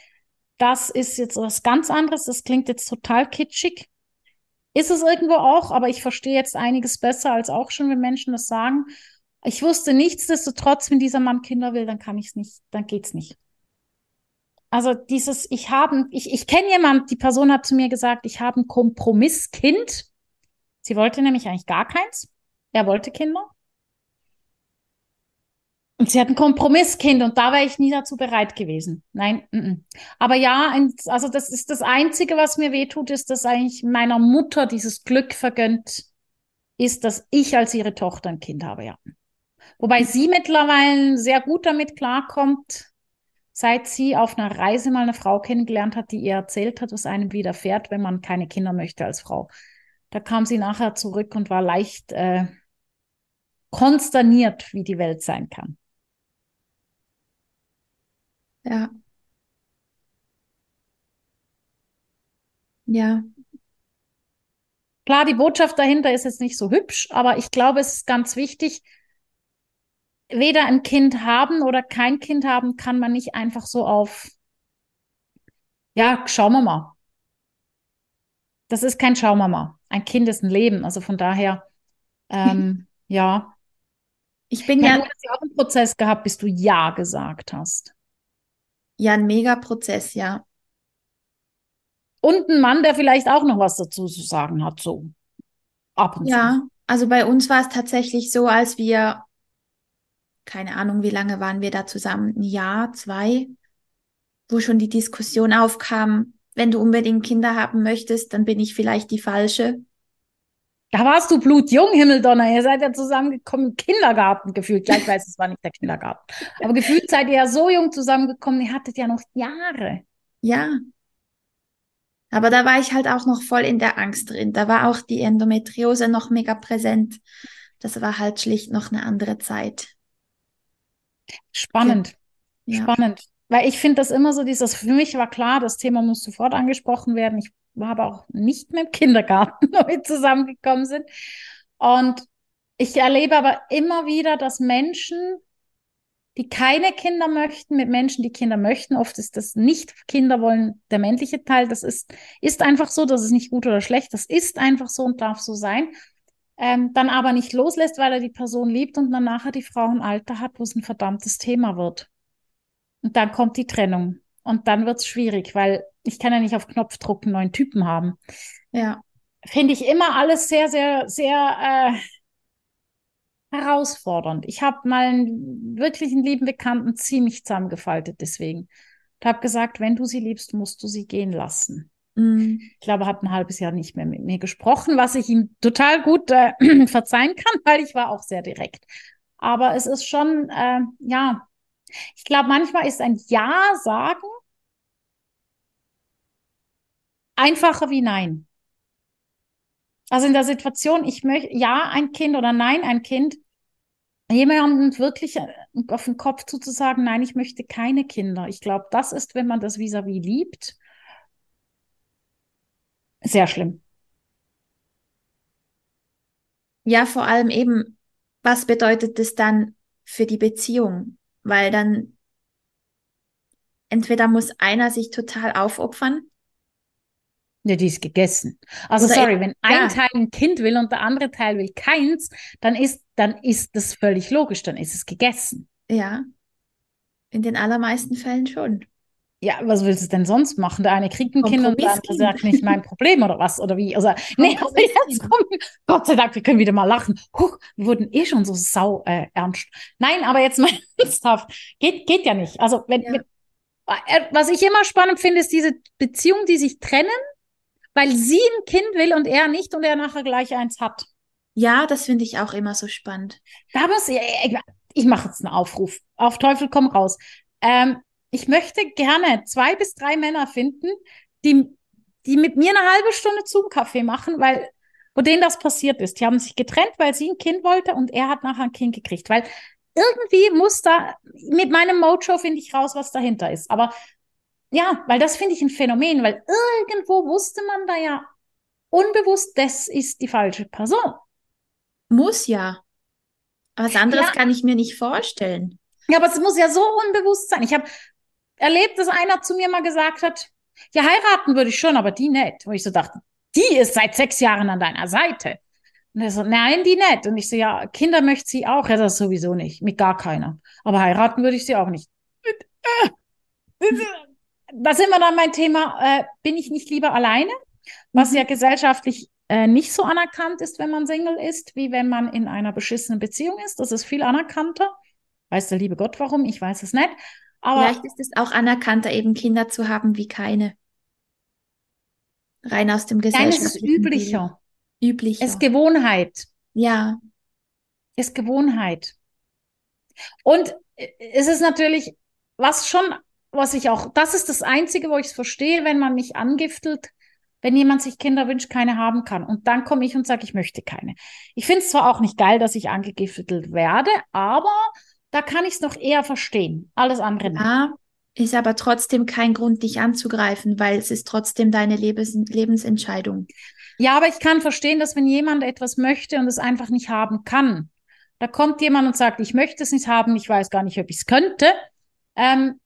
das ist jetzt was ganz anderes. Das klingt jetzt total kitschig. Ist es irgendwo auch, aber ich verstehe jetzt einiges besser als auch schon, wenn Menschen das sagen. Ich wusste nichtsdestotrotz, wenn dieser Mann Kinder will, dann kann ich es nicht, dann geht's nicht. Also dieses, ich habe, ich, ich kenne jemand, die Person hat zu mir gesagt, ich habe ein Kompromisskind. Sie wollte nämlich eigentlich gar keins. Er wollte Kinder. Und sie hat ein Kompromisskind und da wäre ich nie dazu bereit gewesen. Nein. N -n. Aber ja, also das ist das Einzige, was mir wehtut, ist, dass eigentlich meiner Mutter dieses Glück vergönnt ist, dass ich als ihre Tochter ein Kind habe, ja. Wobei sie mittlerweile sehr gut damit klarkommt, seit sie auf einer Reise mal eine Frau kennengelernt hat, die ihr erzählt hat, was einem widerfährt, wenn man keine Kinder möchte als Frau. Da kam sie nachher zurück und war leicht äh, konsterniert, wie die Welt sein kann. Ja. Ja. Klar, die Botschaft dahinter ist jetzt nicht so hübsch, aber ich glaube, es ist ganz wichtig, weder ein Kind haben oder kein Kind haben, kann man nicht einfach so auf, ja, schauen wir mal. Das ist kein Schauen wir mal. Ein Kind ist ein Leben. Also von daher, ähm, ja. Ich bin ja, ja, du hast ja auch einen Prozess gehabt, bis du Ja gesagt hast. Ja ein Mega-Prozess, ja. Und ein Mann, der vielleicht auch noch was dazu zu sagen hat, so ab und zu. Ja, also bei uns war es tatsächlich so, als wir, keine Ahnung, wie lange waren wir da zusammen, ein Jahr, zwei, wo schon die Diskussion aufkam, wenn du unbedingt Kinder haben möchtest, dann bin ich vielleicht die Falsche. Da warst du blutjung, Himmeldonner. Ihr seid ja zusammengekommen im Kindergarten gefühlt. Ja, ich weiß, es war nicht der Kindergarten. Aber gefühlt seid ihr ja so jung zusammengekommen. Ihr hattet ja noch Jahre. Ja. Aber da war ich halt auch noch voll in der Angst drin. Da war auch die Endometriose noch mega präsent. Das war halt schlicht noch eine andere Zeit. Spannend. Ja. Spannend. Weil ich finde das immer so, dieses, für mich war klar, das Thema muss sofort angesprochen werden. Ich aber auch nicht mehr im Kindergarten, wir zusammengekommen sind. Und ich erlebe aber immer wieder, dass Menschen, die keine Kinder möchten, mit Menschen, die Kinder möchten, oft ist das nicht Kinder wollen der männliche Teil. Das ist, ist einfach so, das ist nicht gut oder schlecht. Das ist einfach so und darf so sein. Ähm, dann aber nicht loslässt, weil er die Person liebt und dann nachher die Frau ein Alter hat, wo es ein verdammtes Thema wird. Und dann kommt die Trennung. Und dann wird es schwierig, weil ich kann ja nicht auf Knopfdruck einen neuen Typen haben. Ja. Finde ich immer alles sehr, sehr, sehr äh, herausfordernd. Ich habe mal einen wirklichen lieben Bekannten ziemlich zusammengefaltet deswegen. Ich habe gesagt, wenn du sie liebst, musst du sie gehen lassen. Mm. Ich glaube, er hat ein halbes Jahr nicht mehr mit mir gesprochen, was ich ihm total gut äh, verzeihen kann, weil ich war auch sehr direkt. Aber es ist schon, äh, ja, ich glaube, manchmal ist ein Ja sagen einfacher wie Nein. Also in der Situation, ich möchte Ja ein Kind oder Nein ein Kind, jemandem wirklich äh, auf den Kopf zuzusagen, nein, ich möchte keine Kinder. Ich glaube, das ist, wenn man das vis-à-vis -vis liebt, sehr schlimm. Ja, vor allem eben, was bedeutet das dann für die Beziehung? Weil dann entweder muss einer sich total aufopfern. Ja, die ist gegessen. Also Oder sorry, eben- wenn ein ja. Teil ein Kind will und der andere Teil will keins, dann ist, dann ist das völlig logisch, dann ist es gegessen. Ja, in den allermeisten Fällen schon. Ja, was willst du denn sonst machen? Der eine kriegt ein Kind und der andere sagt nicht mein Problem oder was oder wie? Also, nee, aber jetzt kommen, Gott sei Dank, wir können wieder mal lachen. Huch, wir wurden eh schon so sau äh, ernst. Nein, aber jetzt mal ernsthaft. Geht, geht ja nicht. Also, wenn, Ja. wenn, äh, was ich immer spannend finde, ist diese Beziehung, die sich trennen, weil sie ein Kind will und er nicht und er nachher gleich eins hat. Ja, das finde ich auch immer so spannend. Da muss ich, ich, mache jetzt einen Aufruf. Auf Teufel komm raus. Ähm, ich möchte gerne zwei bis drei Männer finden, die, die mit mir eine halbe Stunde Zoom-Kaffee machen, weil, wo denen das passiert ist. Die haben sich getrennt, weil sie ein Kind wollte und er hat nachher ein Kind gekriegt. Weil irgendwie muss da, mit meinem Mojo finde ich raus, was dahinter ist. Aber ja, weil das finde ich ein Phänomen, weil irgendwo wusste man da ja unbewusst, das ist die falsche Person. Muss ja. Aber was anderes Ja. kann ich mir nicht vorstellen. Ja, aber es muss ja so unbewusst sein. Ich habe erlebt, dass einer zu mir mal gesagt hat, ja, heiraten würde ich schon, aber die nicht. Wo ich so dachte, die ist seit sechs Jahren an deiner Seite. Und er so, nein, die nicht. Und ich so, ja, Kinder möchte sie auch. Ja, das sowieso nicht. Mit gar keiner. Aber heiraten würde ich sie auch nicht. Da sind wir dann mein Thema, äh, bin ich nicht lieber alleine? Was Mhm. ja gesellschaftlich äh, nicht so anerkannt ist, wenn man Single ist, wie wenn man in einer beschissenen Beziehung ist. Das ist viel anerkannter. Weiß der liebe Gott warum, ich weiß es nicht. Aber Vielleicht ist es auch anerkannter, eben Kinder zu haben wie keine. Rein aus dem nein, es ist üblicher. Üblicher. Es ist Gewohnheit. ja, Es ist Gewohnheit. Und äh, es ist natürlich, was schon, was ich auch, das ist das Einzige, wo ich es verstehe, wenn man mich angiftelt, wenn jemand sich Kinder wünscht, keine haben kann. Und dann komme ich und sage, ich möchte keine. Ich finde es zwar auch nicht geil, dass ich angegiftelt werde, aber da kann ich es noch eher verstehen. Alles andere nicht. ja. Ist aber trotzdem kein Grund, dich anzugreifen, weil es ist trotzdem deine Lebens Lebensentscheidung. Ja, aber ich kann verstehen, dass wenn jemand etwas möchte und es einfach nicht haben kann, da kommt jemand und sagt, ich möchte es nicht haben, ich weiß gar nicht, ob ich es könnte. Ähm,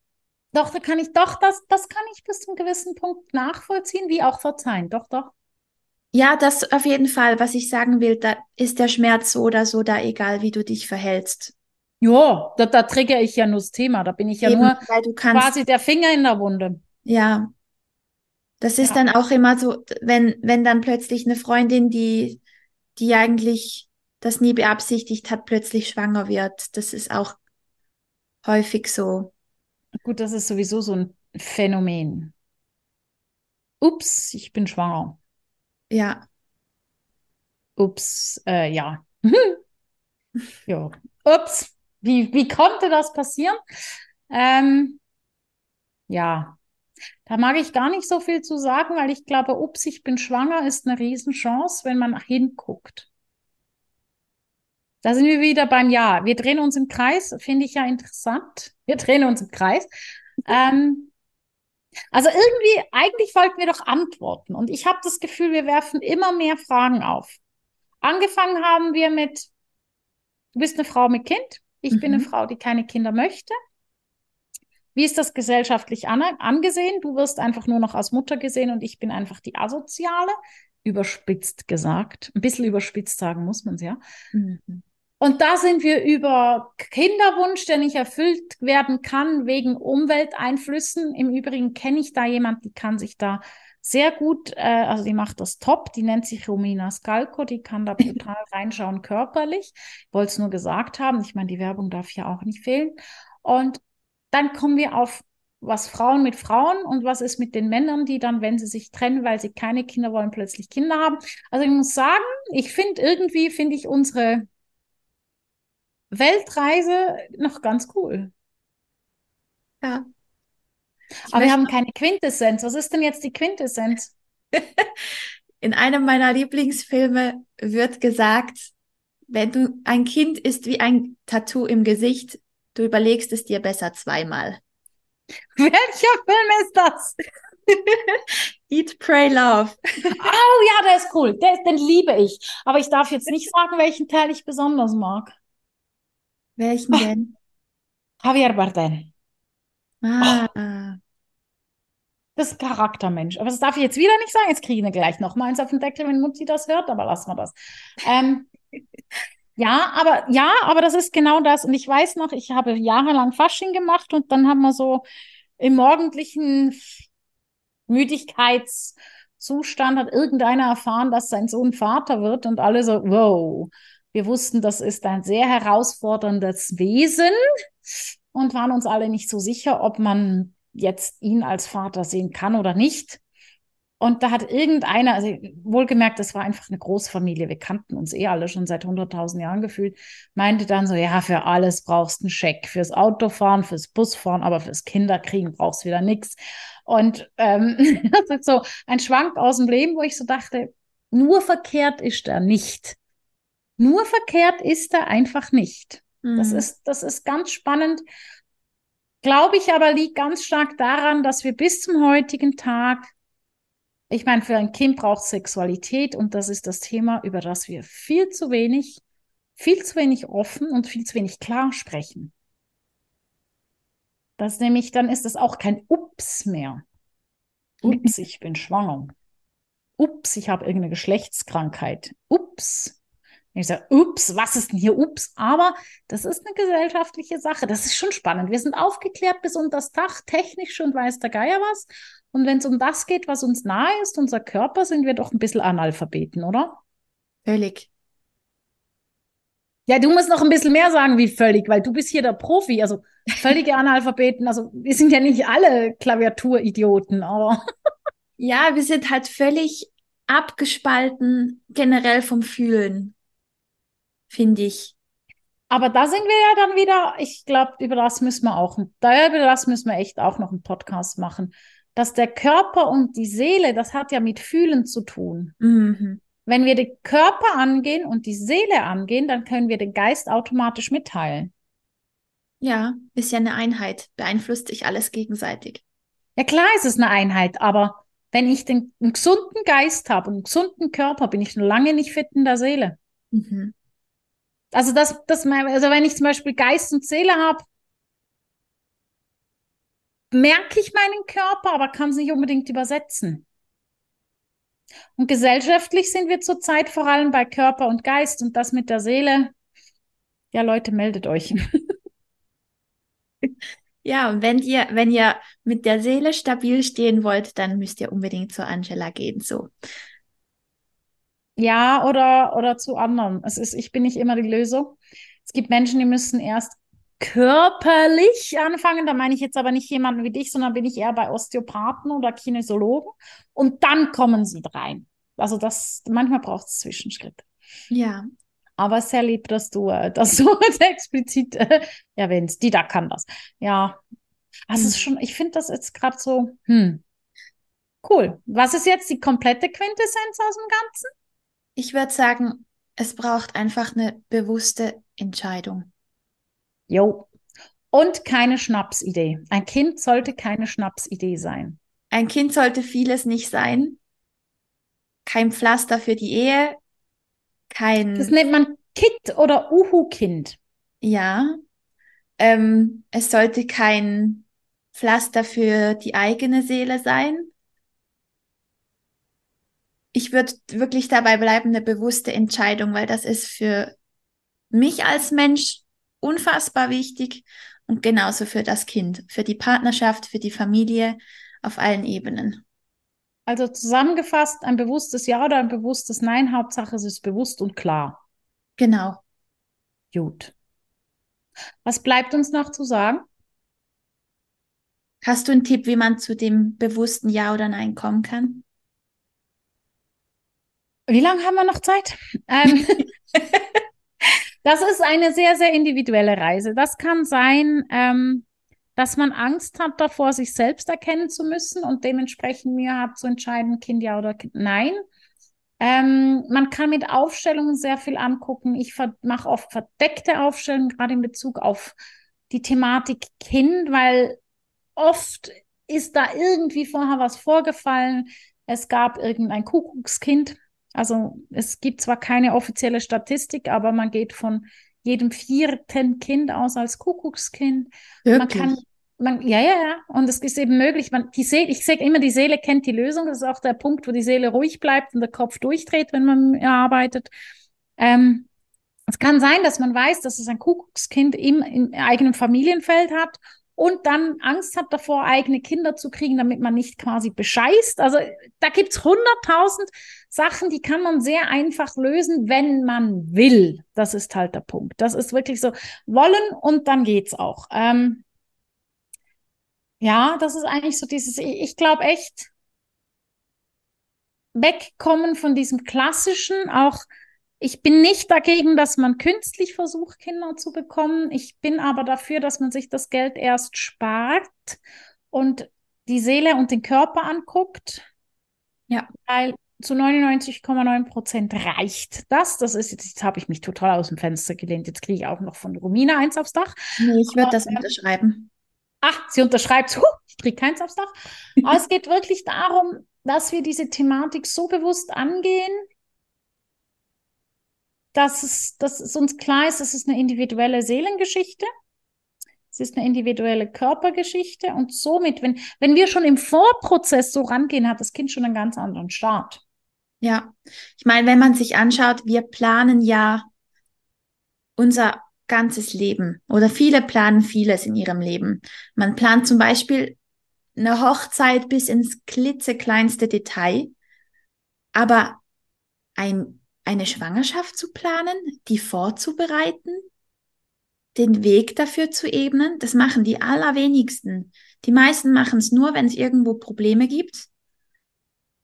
doch, da kann ich, doch, das, das kann ich bis zu einem gewissen Punkt nachvollziehen, wie auch verzeihen. Doch, doch. Ja, das auf jeden Fall. Was ich sagen will, da ist der Schmerz so oder so da, egal wie du dich verhältst. Ja, da, da triggere ich ja nur das Thema. Da bin ich ja Eben, nur quasi der Finger in der Wunde. ja, das ist Ja. dann auch immer so, wenn, wenn dann plötzlich eine Freundin, die, die eigentlich das nie beabsichtigt hat, plötzlich schwanger wird. Das ist auch häufig so. Gut, das ist sowieso so ein Phänomen. Ups, ich bin schwanger. Ja, Ups, äh, ja. Ja. Ups, wie, wie konnte das passieren? Ähm, ja, da mag ich gar nicht so viel zu sagen, weil ich glaube, ups, ich bin schwanger ist eine Riesenchance, wenn man hinguckt. Da sind wir wieder beim Ja. Wir drehen uns im Kreis, finde ich ja interessant. Wir drehen uns im Kreis. Ähm, also irgendwie, eigentlich wollten wir doch antworten. Und ich habe das Gefühl, wir werfen immer mehr Fragen auf. Angefangen haben wir mit, du bist eine Frau mit Kind, ich bin eine Mhm. Frau, die keine Kinder möchte. Wie ist das gesellschaftlich an angesehen? Du wirst einfach nur noch als Mutter gesehen und ich bin einfach die Asoziale, überspitzt gesagt. Ein bisschen überspitzt sagen muss man es ja. Mhm. Und da sind wir über Kinderwunsch, der nicht erfüllt werden kann wegen Umwelteinflüssen. Im Übrigen kenne ich da jemand, die kann sich da sehr gut, äh, also die macht das top, die nennt sich Romina Skalko, die kann da brutal reinschauen körperlich. Ich wollte es nur gesagt haben, ich meine, die Werbung darf ja auch nicht fehlen. Und dann kommen wir auf was Frauen mit Frauen und was ist mit den Männern, die dann, wenn sie sich trennen, weil sie keine Kinder wollen, plötzlich Kinder haben. Also ich muss sagen, ich finde irgendwie, finde ich unsere Weltreise noch ganz cool. Ja. Ich Aber wir haben keine Quintessenz. Was ist denn jetzt die Quintessenz? In einem meiner Lieblingsfilme wird gesagt, wenn du ein Kind ist wie ein Tattoo im Gesicht, du überlegst es dir besser zweimal. Welcher Film ist das? Eat, Pray, Love. Oh ja, der ist cool. Der, den liebe ich. Aber ich darf jetzt nicht sagen, welchen Teil ich besonders mag. Welchen denn? Javier Bardem. Ah, Das ist Charaktermensch. Aber das darf ich jetzt wieder nicht sagen. Jetzt kriege ich ihn gleich noch mal eins auf den Deckel, wenn Mutti das hört, aber lassen wir das. Ähm, ja, aber ja, aber das ist genau das. Und ich weiß noch, ich habe jahrelang Fasching gemacht und dann haben wir so im morgendlichen Müdigkeitszustand hat irgendeiner erfahren, dass sein Sohn Vater wird und alle so, wow. Wir wussten, das ist ein sehr herausforderndes Wesen und waren uns alle nicht so sicher, ob man jetzt ihn als Vater sehen kann oder nicht. Und da hat irgendeiner, also wohlgemerkt, das war einfach eine Großfamilie, wir kannten uns eh alle schon seit 100.000 Jahren gefühlt, meinte dann so, ja, für alles brauchst du einen Scheck, fürs Autofahren, fürs Busfahren, aber fürs Kinderkriegen brauchst du wieder nichts. Und ähm, das ist so ein Schwank aus dem Leben, wo ich so dachte, nur verkehrt ist er nicht. Nur verkehrt ist er einfach nicht. Das hm. ist, das ist ganz spannend. Glaube ich aber liegt ganz stark daran, dass wir bis zum heutigen Tag, ich meine, für ein Kind braucht Sexualität und das ist das Thema, über das wir viel zu wenig, viel zu wenig offen und viel zu wenig klar sprechen. Das nämlich, dann ist das auch kein Ups mehr. Ups, ich bin schwanger. Ups, ich habe irgendeine Geschlechtskrankheit. Ups. Ich sage, ups, was ist denn hier ups? Aber das ist eine gesellschaftliche Sache. Das ist schon spannend. Wir sind aufgeklärt bis unter das Dach, technisch schon weiß der Geier was. Und wenn es um das geht, was uns nahe ist, unser Körper, sind wir doch ein bisschen Analphabeten, oder? Völlig. Ja, du musst noch ein bisschen mehr sagen wie völlig, weil du bist hier der Profi. Also völlige Analphabeten. Also wir sind ja nicht alle Klaviaturidioten, aber Ja, wir sind halt völlig abgespalten generell vom Fühlen, finde ich. Aber da sind wir ja dann wieder, ich glaube, über das müssen wir auch, da über das müssen wir echt auch noch einen Podcast machen. Dass der Körper und die Seele, das hat ja mit Fühlen zu tun. Mhm. Wenn wir den Körper angehen und die Seele angehen, dann können wir den Geist automatisch mitteilen. Ja, ist ja eine Einheit, beeinflusst sich alles gegenseitig. Ja, klar ist es eine Einheit, aber wenn ich den, einen gesunden Geist habe und einen gesunden Körper, bin ich noch lange nicht fit in der Seele. Mhm. Also das, das, also wenn ich zum Beispiel Geist und Seele habe, merke ich meinen Körper, aber kann es nicht unbedingt übersetzen. Und gesellschaftlich sind wir zurzeit vor allem bei Körper und Geist und das mit der Seele. Ja, Leute, meldet euch. Ja, und wenn ihr, wenn ihr mit der Seele stabil stehen wollt, dann müsst ihr unbedingt zu Angela gehen, so. Ja, oder, oder zu anderen. Es ist, ich bin nicht immer die Lösung. Es gibt Menschen, die müssen erst körperlich anfangen. Da meine ich jetzt aber nicht jemanden wie dich, sondern bin ich eher bei Osteopathen oder Kinesiologen. Und dann kommen sie rein. Also das, manchmal braucht es Zwischenschritte. Ja. Aber sehr lieb, dass du, äh, dass du explizit äh, erwähnst. Die da kann das. Ja. Also hm. ist schon, ich finde das jetzt gerade so, hm. Cool. Was ist jetzt die komplette Quintessenz aus dem Ganzen? Ich würde sagen, es braucht einfach eine bewusste Entscheidung. Jo. Und keine Schnapsidee. Ein Kind sollte keine Schnapsidee sein. Ein Kind sollte vieles nicht sein. Kein Pflaster für die Ehe. Kein. Das nennt man Kit oder Uhu-Kind. Ja. Ähm, es sollte kein Pflaster für die eigene Seele sein ich würde wirklich dabei bleiben, eine bewusste Entscheidung, weil das ist für mich als Mensch unfassbar wichtig und genauso für das Kind, für die Partnerschaft, für die Familie auf allen Ebenen. Also zusammengefasst, ein bewusstes Ja oder ein bewusstes Nein, Hauptsache es ist bewusst und klar. Genau. Gut. Was bleibt uns noch zu sagen? Hast du einen Tipp, wie man zu dem bewussten Ja oder Nein kommen kann? Wie lange haben wir noch Zeit? Ähm, das ist eine sehr, sehr individuelle Reise. Das kann sein, ähm, dass man Angst hat davor, sich selbst erkennen zu müssen und dementsprechend mir hat zu entscheiden, Kind ja oder kind nein. Ähm, man kann mit Aufstellungen sehr viel angucken. Ich mache oft verdeckte Aufstellungen, gerade in Bezug auf die Thematik Kind, weil oft ist da irgendwie vorher was vorgefallen. Es gab irgendein Kuckuckskind, also es gibt zwar keine offizielle Statistik, aber man geht von jedem vierten Kind aus als Kuckuckskind. Wirklich? Man kann, man, ja, ja, ja. Und es ist eben möglich, man, die Seele, ich sage immer, die Seele kennt die Lösung. Das ist auch der Punkt, wo die Seele ruhig bleibt und der Kopf durchdreht, wenn man arbeitet. Ähm, es kann sein, dass man weiß, dass es ein Kuckuckskind im, im eigenen Familienfeld hat und dann Angst hat davor, eigene Kinder zu kriegen, damit man nicht quasi bescheißt. Also da gibt's hunderttausend Sachen, die kann man sehr einfach lösen, wenn man will. Das ist halt der Punkt. Das ist wirklich so wollen und dann geht's auch. Ähm, ja, das ist eigentlich so dieses, ich, ich glaube echt, wegkommen von diesem klassischen, auch ich bin nicht dagegen, dass man künstlich versucht, Kinder zu bekommen. Ich bin aber dafür, dass man sich das Geld erst spart und die Seele und den Körper anguckt. Ja. Weil zu 99,9 Prozent reicht das. Das ist jetzt, jetzt habe ich mich total aus dem Fenster gelehnt. Jetzt kriege ich auch noch von Romina eins aufs Dach. Nee, ich würde das unterschreiben. Ach, sie unterschreibt, huh, ich kriege keins aufs Dach. Aber es geht wirklich darum, dass wir diese Thematik so bewusst angehen, dass es, dass es uns klar ist, es ist eine individuelle Seelengeschichte. Es ist eine individuelle Körpergeschichte und somit, wenn, wenn wir schon im Vorprozess so rangehen, hat das Kind schon einen ganz anderen Start. Ja, ich meine, wenn man sich anschaut, wir planen ja unser ganzes Leben oder viele planen vieles in ihrem Leben. Man plant zum Beispiel eine Hochzeit bis ins klitzekleinste Detail, aber ein eine Schwangerschaft zu planen, die vorzubereiten, den Weg dafür zu ebnen, das machen die allerwenigsten. Die meisten machen es nur, wenn es irgendwo Probleme gibt.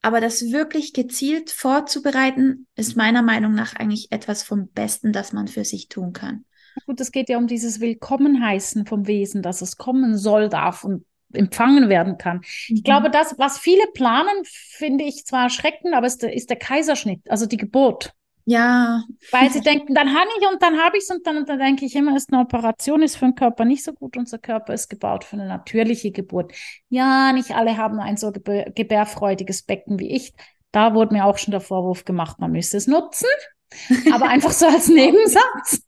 Aber das wirklich gezielt vorzubereiten, ist meiner Meinung nach eigentlich etwas vom Besten, das man für sich tun kann. Gut, es geht ja um dieses Willkommenheißen vom Wesen, dass es kommen soll, darf und empfangen werden kann. Mhm. Ich glaube, das, was viele planen, finde ich zwar erschreckend, aber ist der, ist der Kaiserschnitt, also die Geburt. Ja. Weil sie denken, dann habe ich und dann habe ich es und dann, und dann denke ich immer, ist eine Operation, ist für den Körper nicht so gut. Unser Körper ist gebaut für eine natürliche Geburt. Ja, nicht alle haben ein so gebär gebärfreudiges Becken wie ich. Da wurde mir auch schon der Vorwurf gemacht, man müsse es nutzen. Aber einfach so als Nebensatz.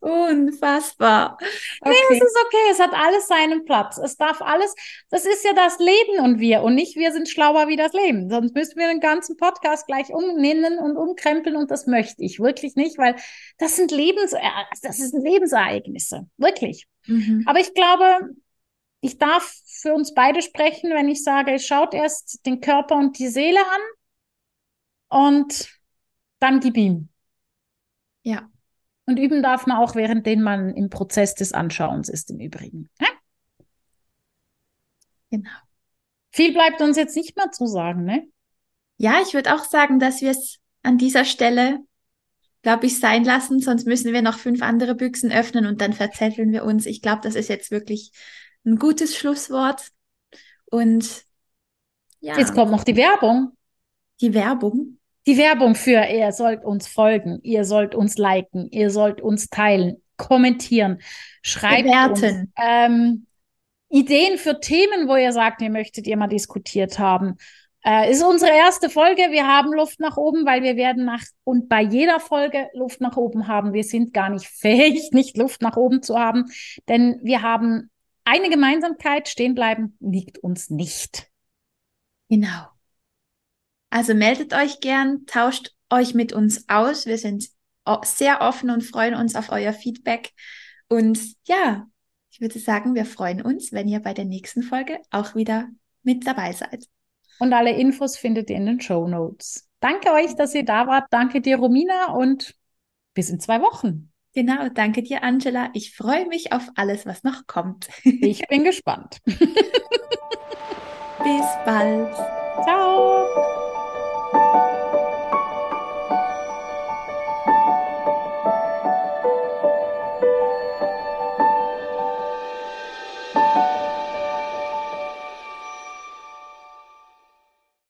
Unfassbar. Okay. Nee, es ist okay. Es hat alles seinen Platz. Es darf alles, das ist ja das Leben und wir und nicht wir sind schlauer wie das Leben. Sonst müssten wir den ganzen Podcast gleich umnennen und umkrempeln und das möchte ich wirklich nicht, weil das sind Lebens, äh, das sind Lebensereignisse. Wirklich. Mhm. Aber ich glaube, ich darf für uns beide sprechen, wenn ich sage, schaut erst den Körper und die Seele an und dann gib ihm. Ja. Und üben darf man auch, währenddem man im Prozess des Anschauens ist, im Übrigen. Ja? Genau. Viel bleibt uns jetzt nicht mehr zu sagen, ne? Ja, ich würde auch sagen, dass wir es an dieser Stelle, glaube ich, sein lassen. Sonst müssen wir noch fünf andere Büchsen öffnen und dann verzetteln wir uns. Ich glaube, das ist jetzt wirklich ein gutes Schlusswort. Und ja. Jetzt kommt noch die Werbung. Die Werbung die Werbung für, ihr sollt uns folgen, ihr sollt uns liken, ihr sollt uns teilen, kommentieren, schreibt Bewerten. uns ähm, Ideen für Themen, wo ihr sagt, ihr möchtet ihr mal diskutiert haben. Äh, ist unsere erste Folge. Wir haben Luft nach oben, weil wir werden nach und bei jeder Folge Luft nach oben haben. Wir sind gar nicht fähig, nicht Luft nach oben zu haben, denn wir haben eine Gemeinsamkeit. Stehen bleiben liegt uns nicht. Genau. Also meldet euch gern, tauscht euch mit uns aus. Wir sind sehr offen und freuen uns auf euer Feedback. Und ja, ich würde sagen, wir freuen uns, wenn ihr bei der nächsten Folge auch wieder mit dabei seid. Und alle Infos findet ihr in den Show Notes. Danke euch, dass ihr da wart. Danke dir, Romina, und bis in zwei Wochen. Genau, danke dir, Angela. Ich freue mich auf alles, was noch kommt. ich bin gespannt. bis bald. Ciao. Thank you.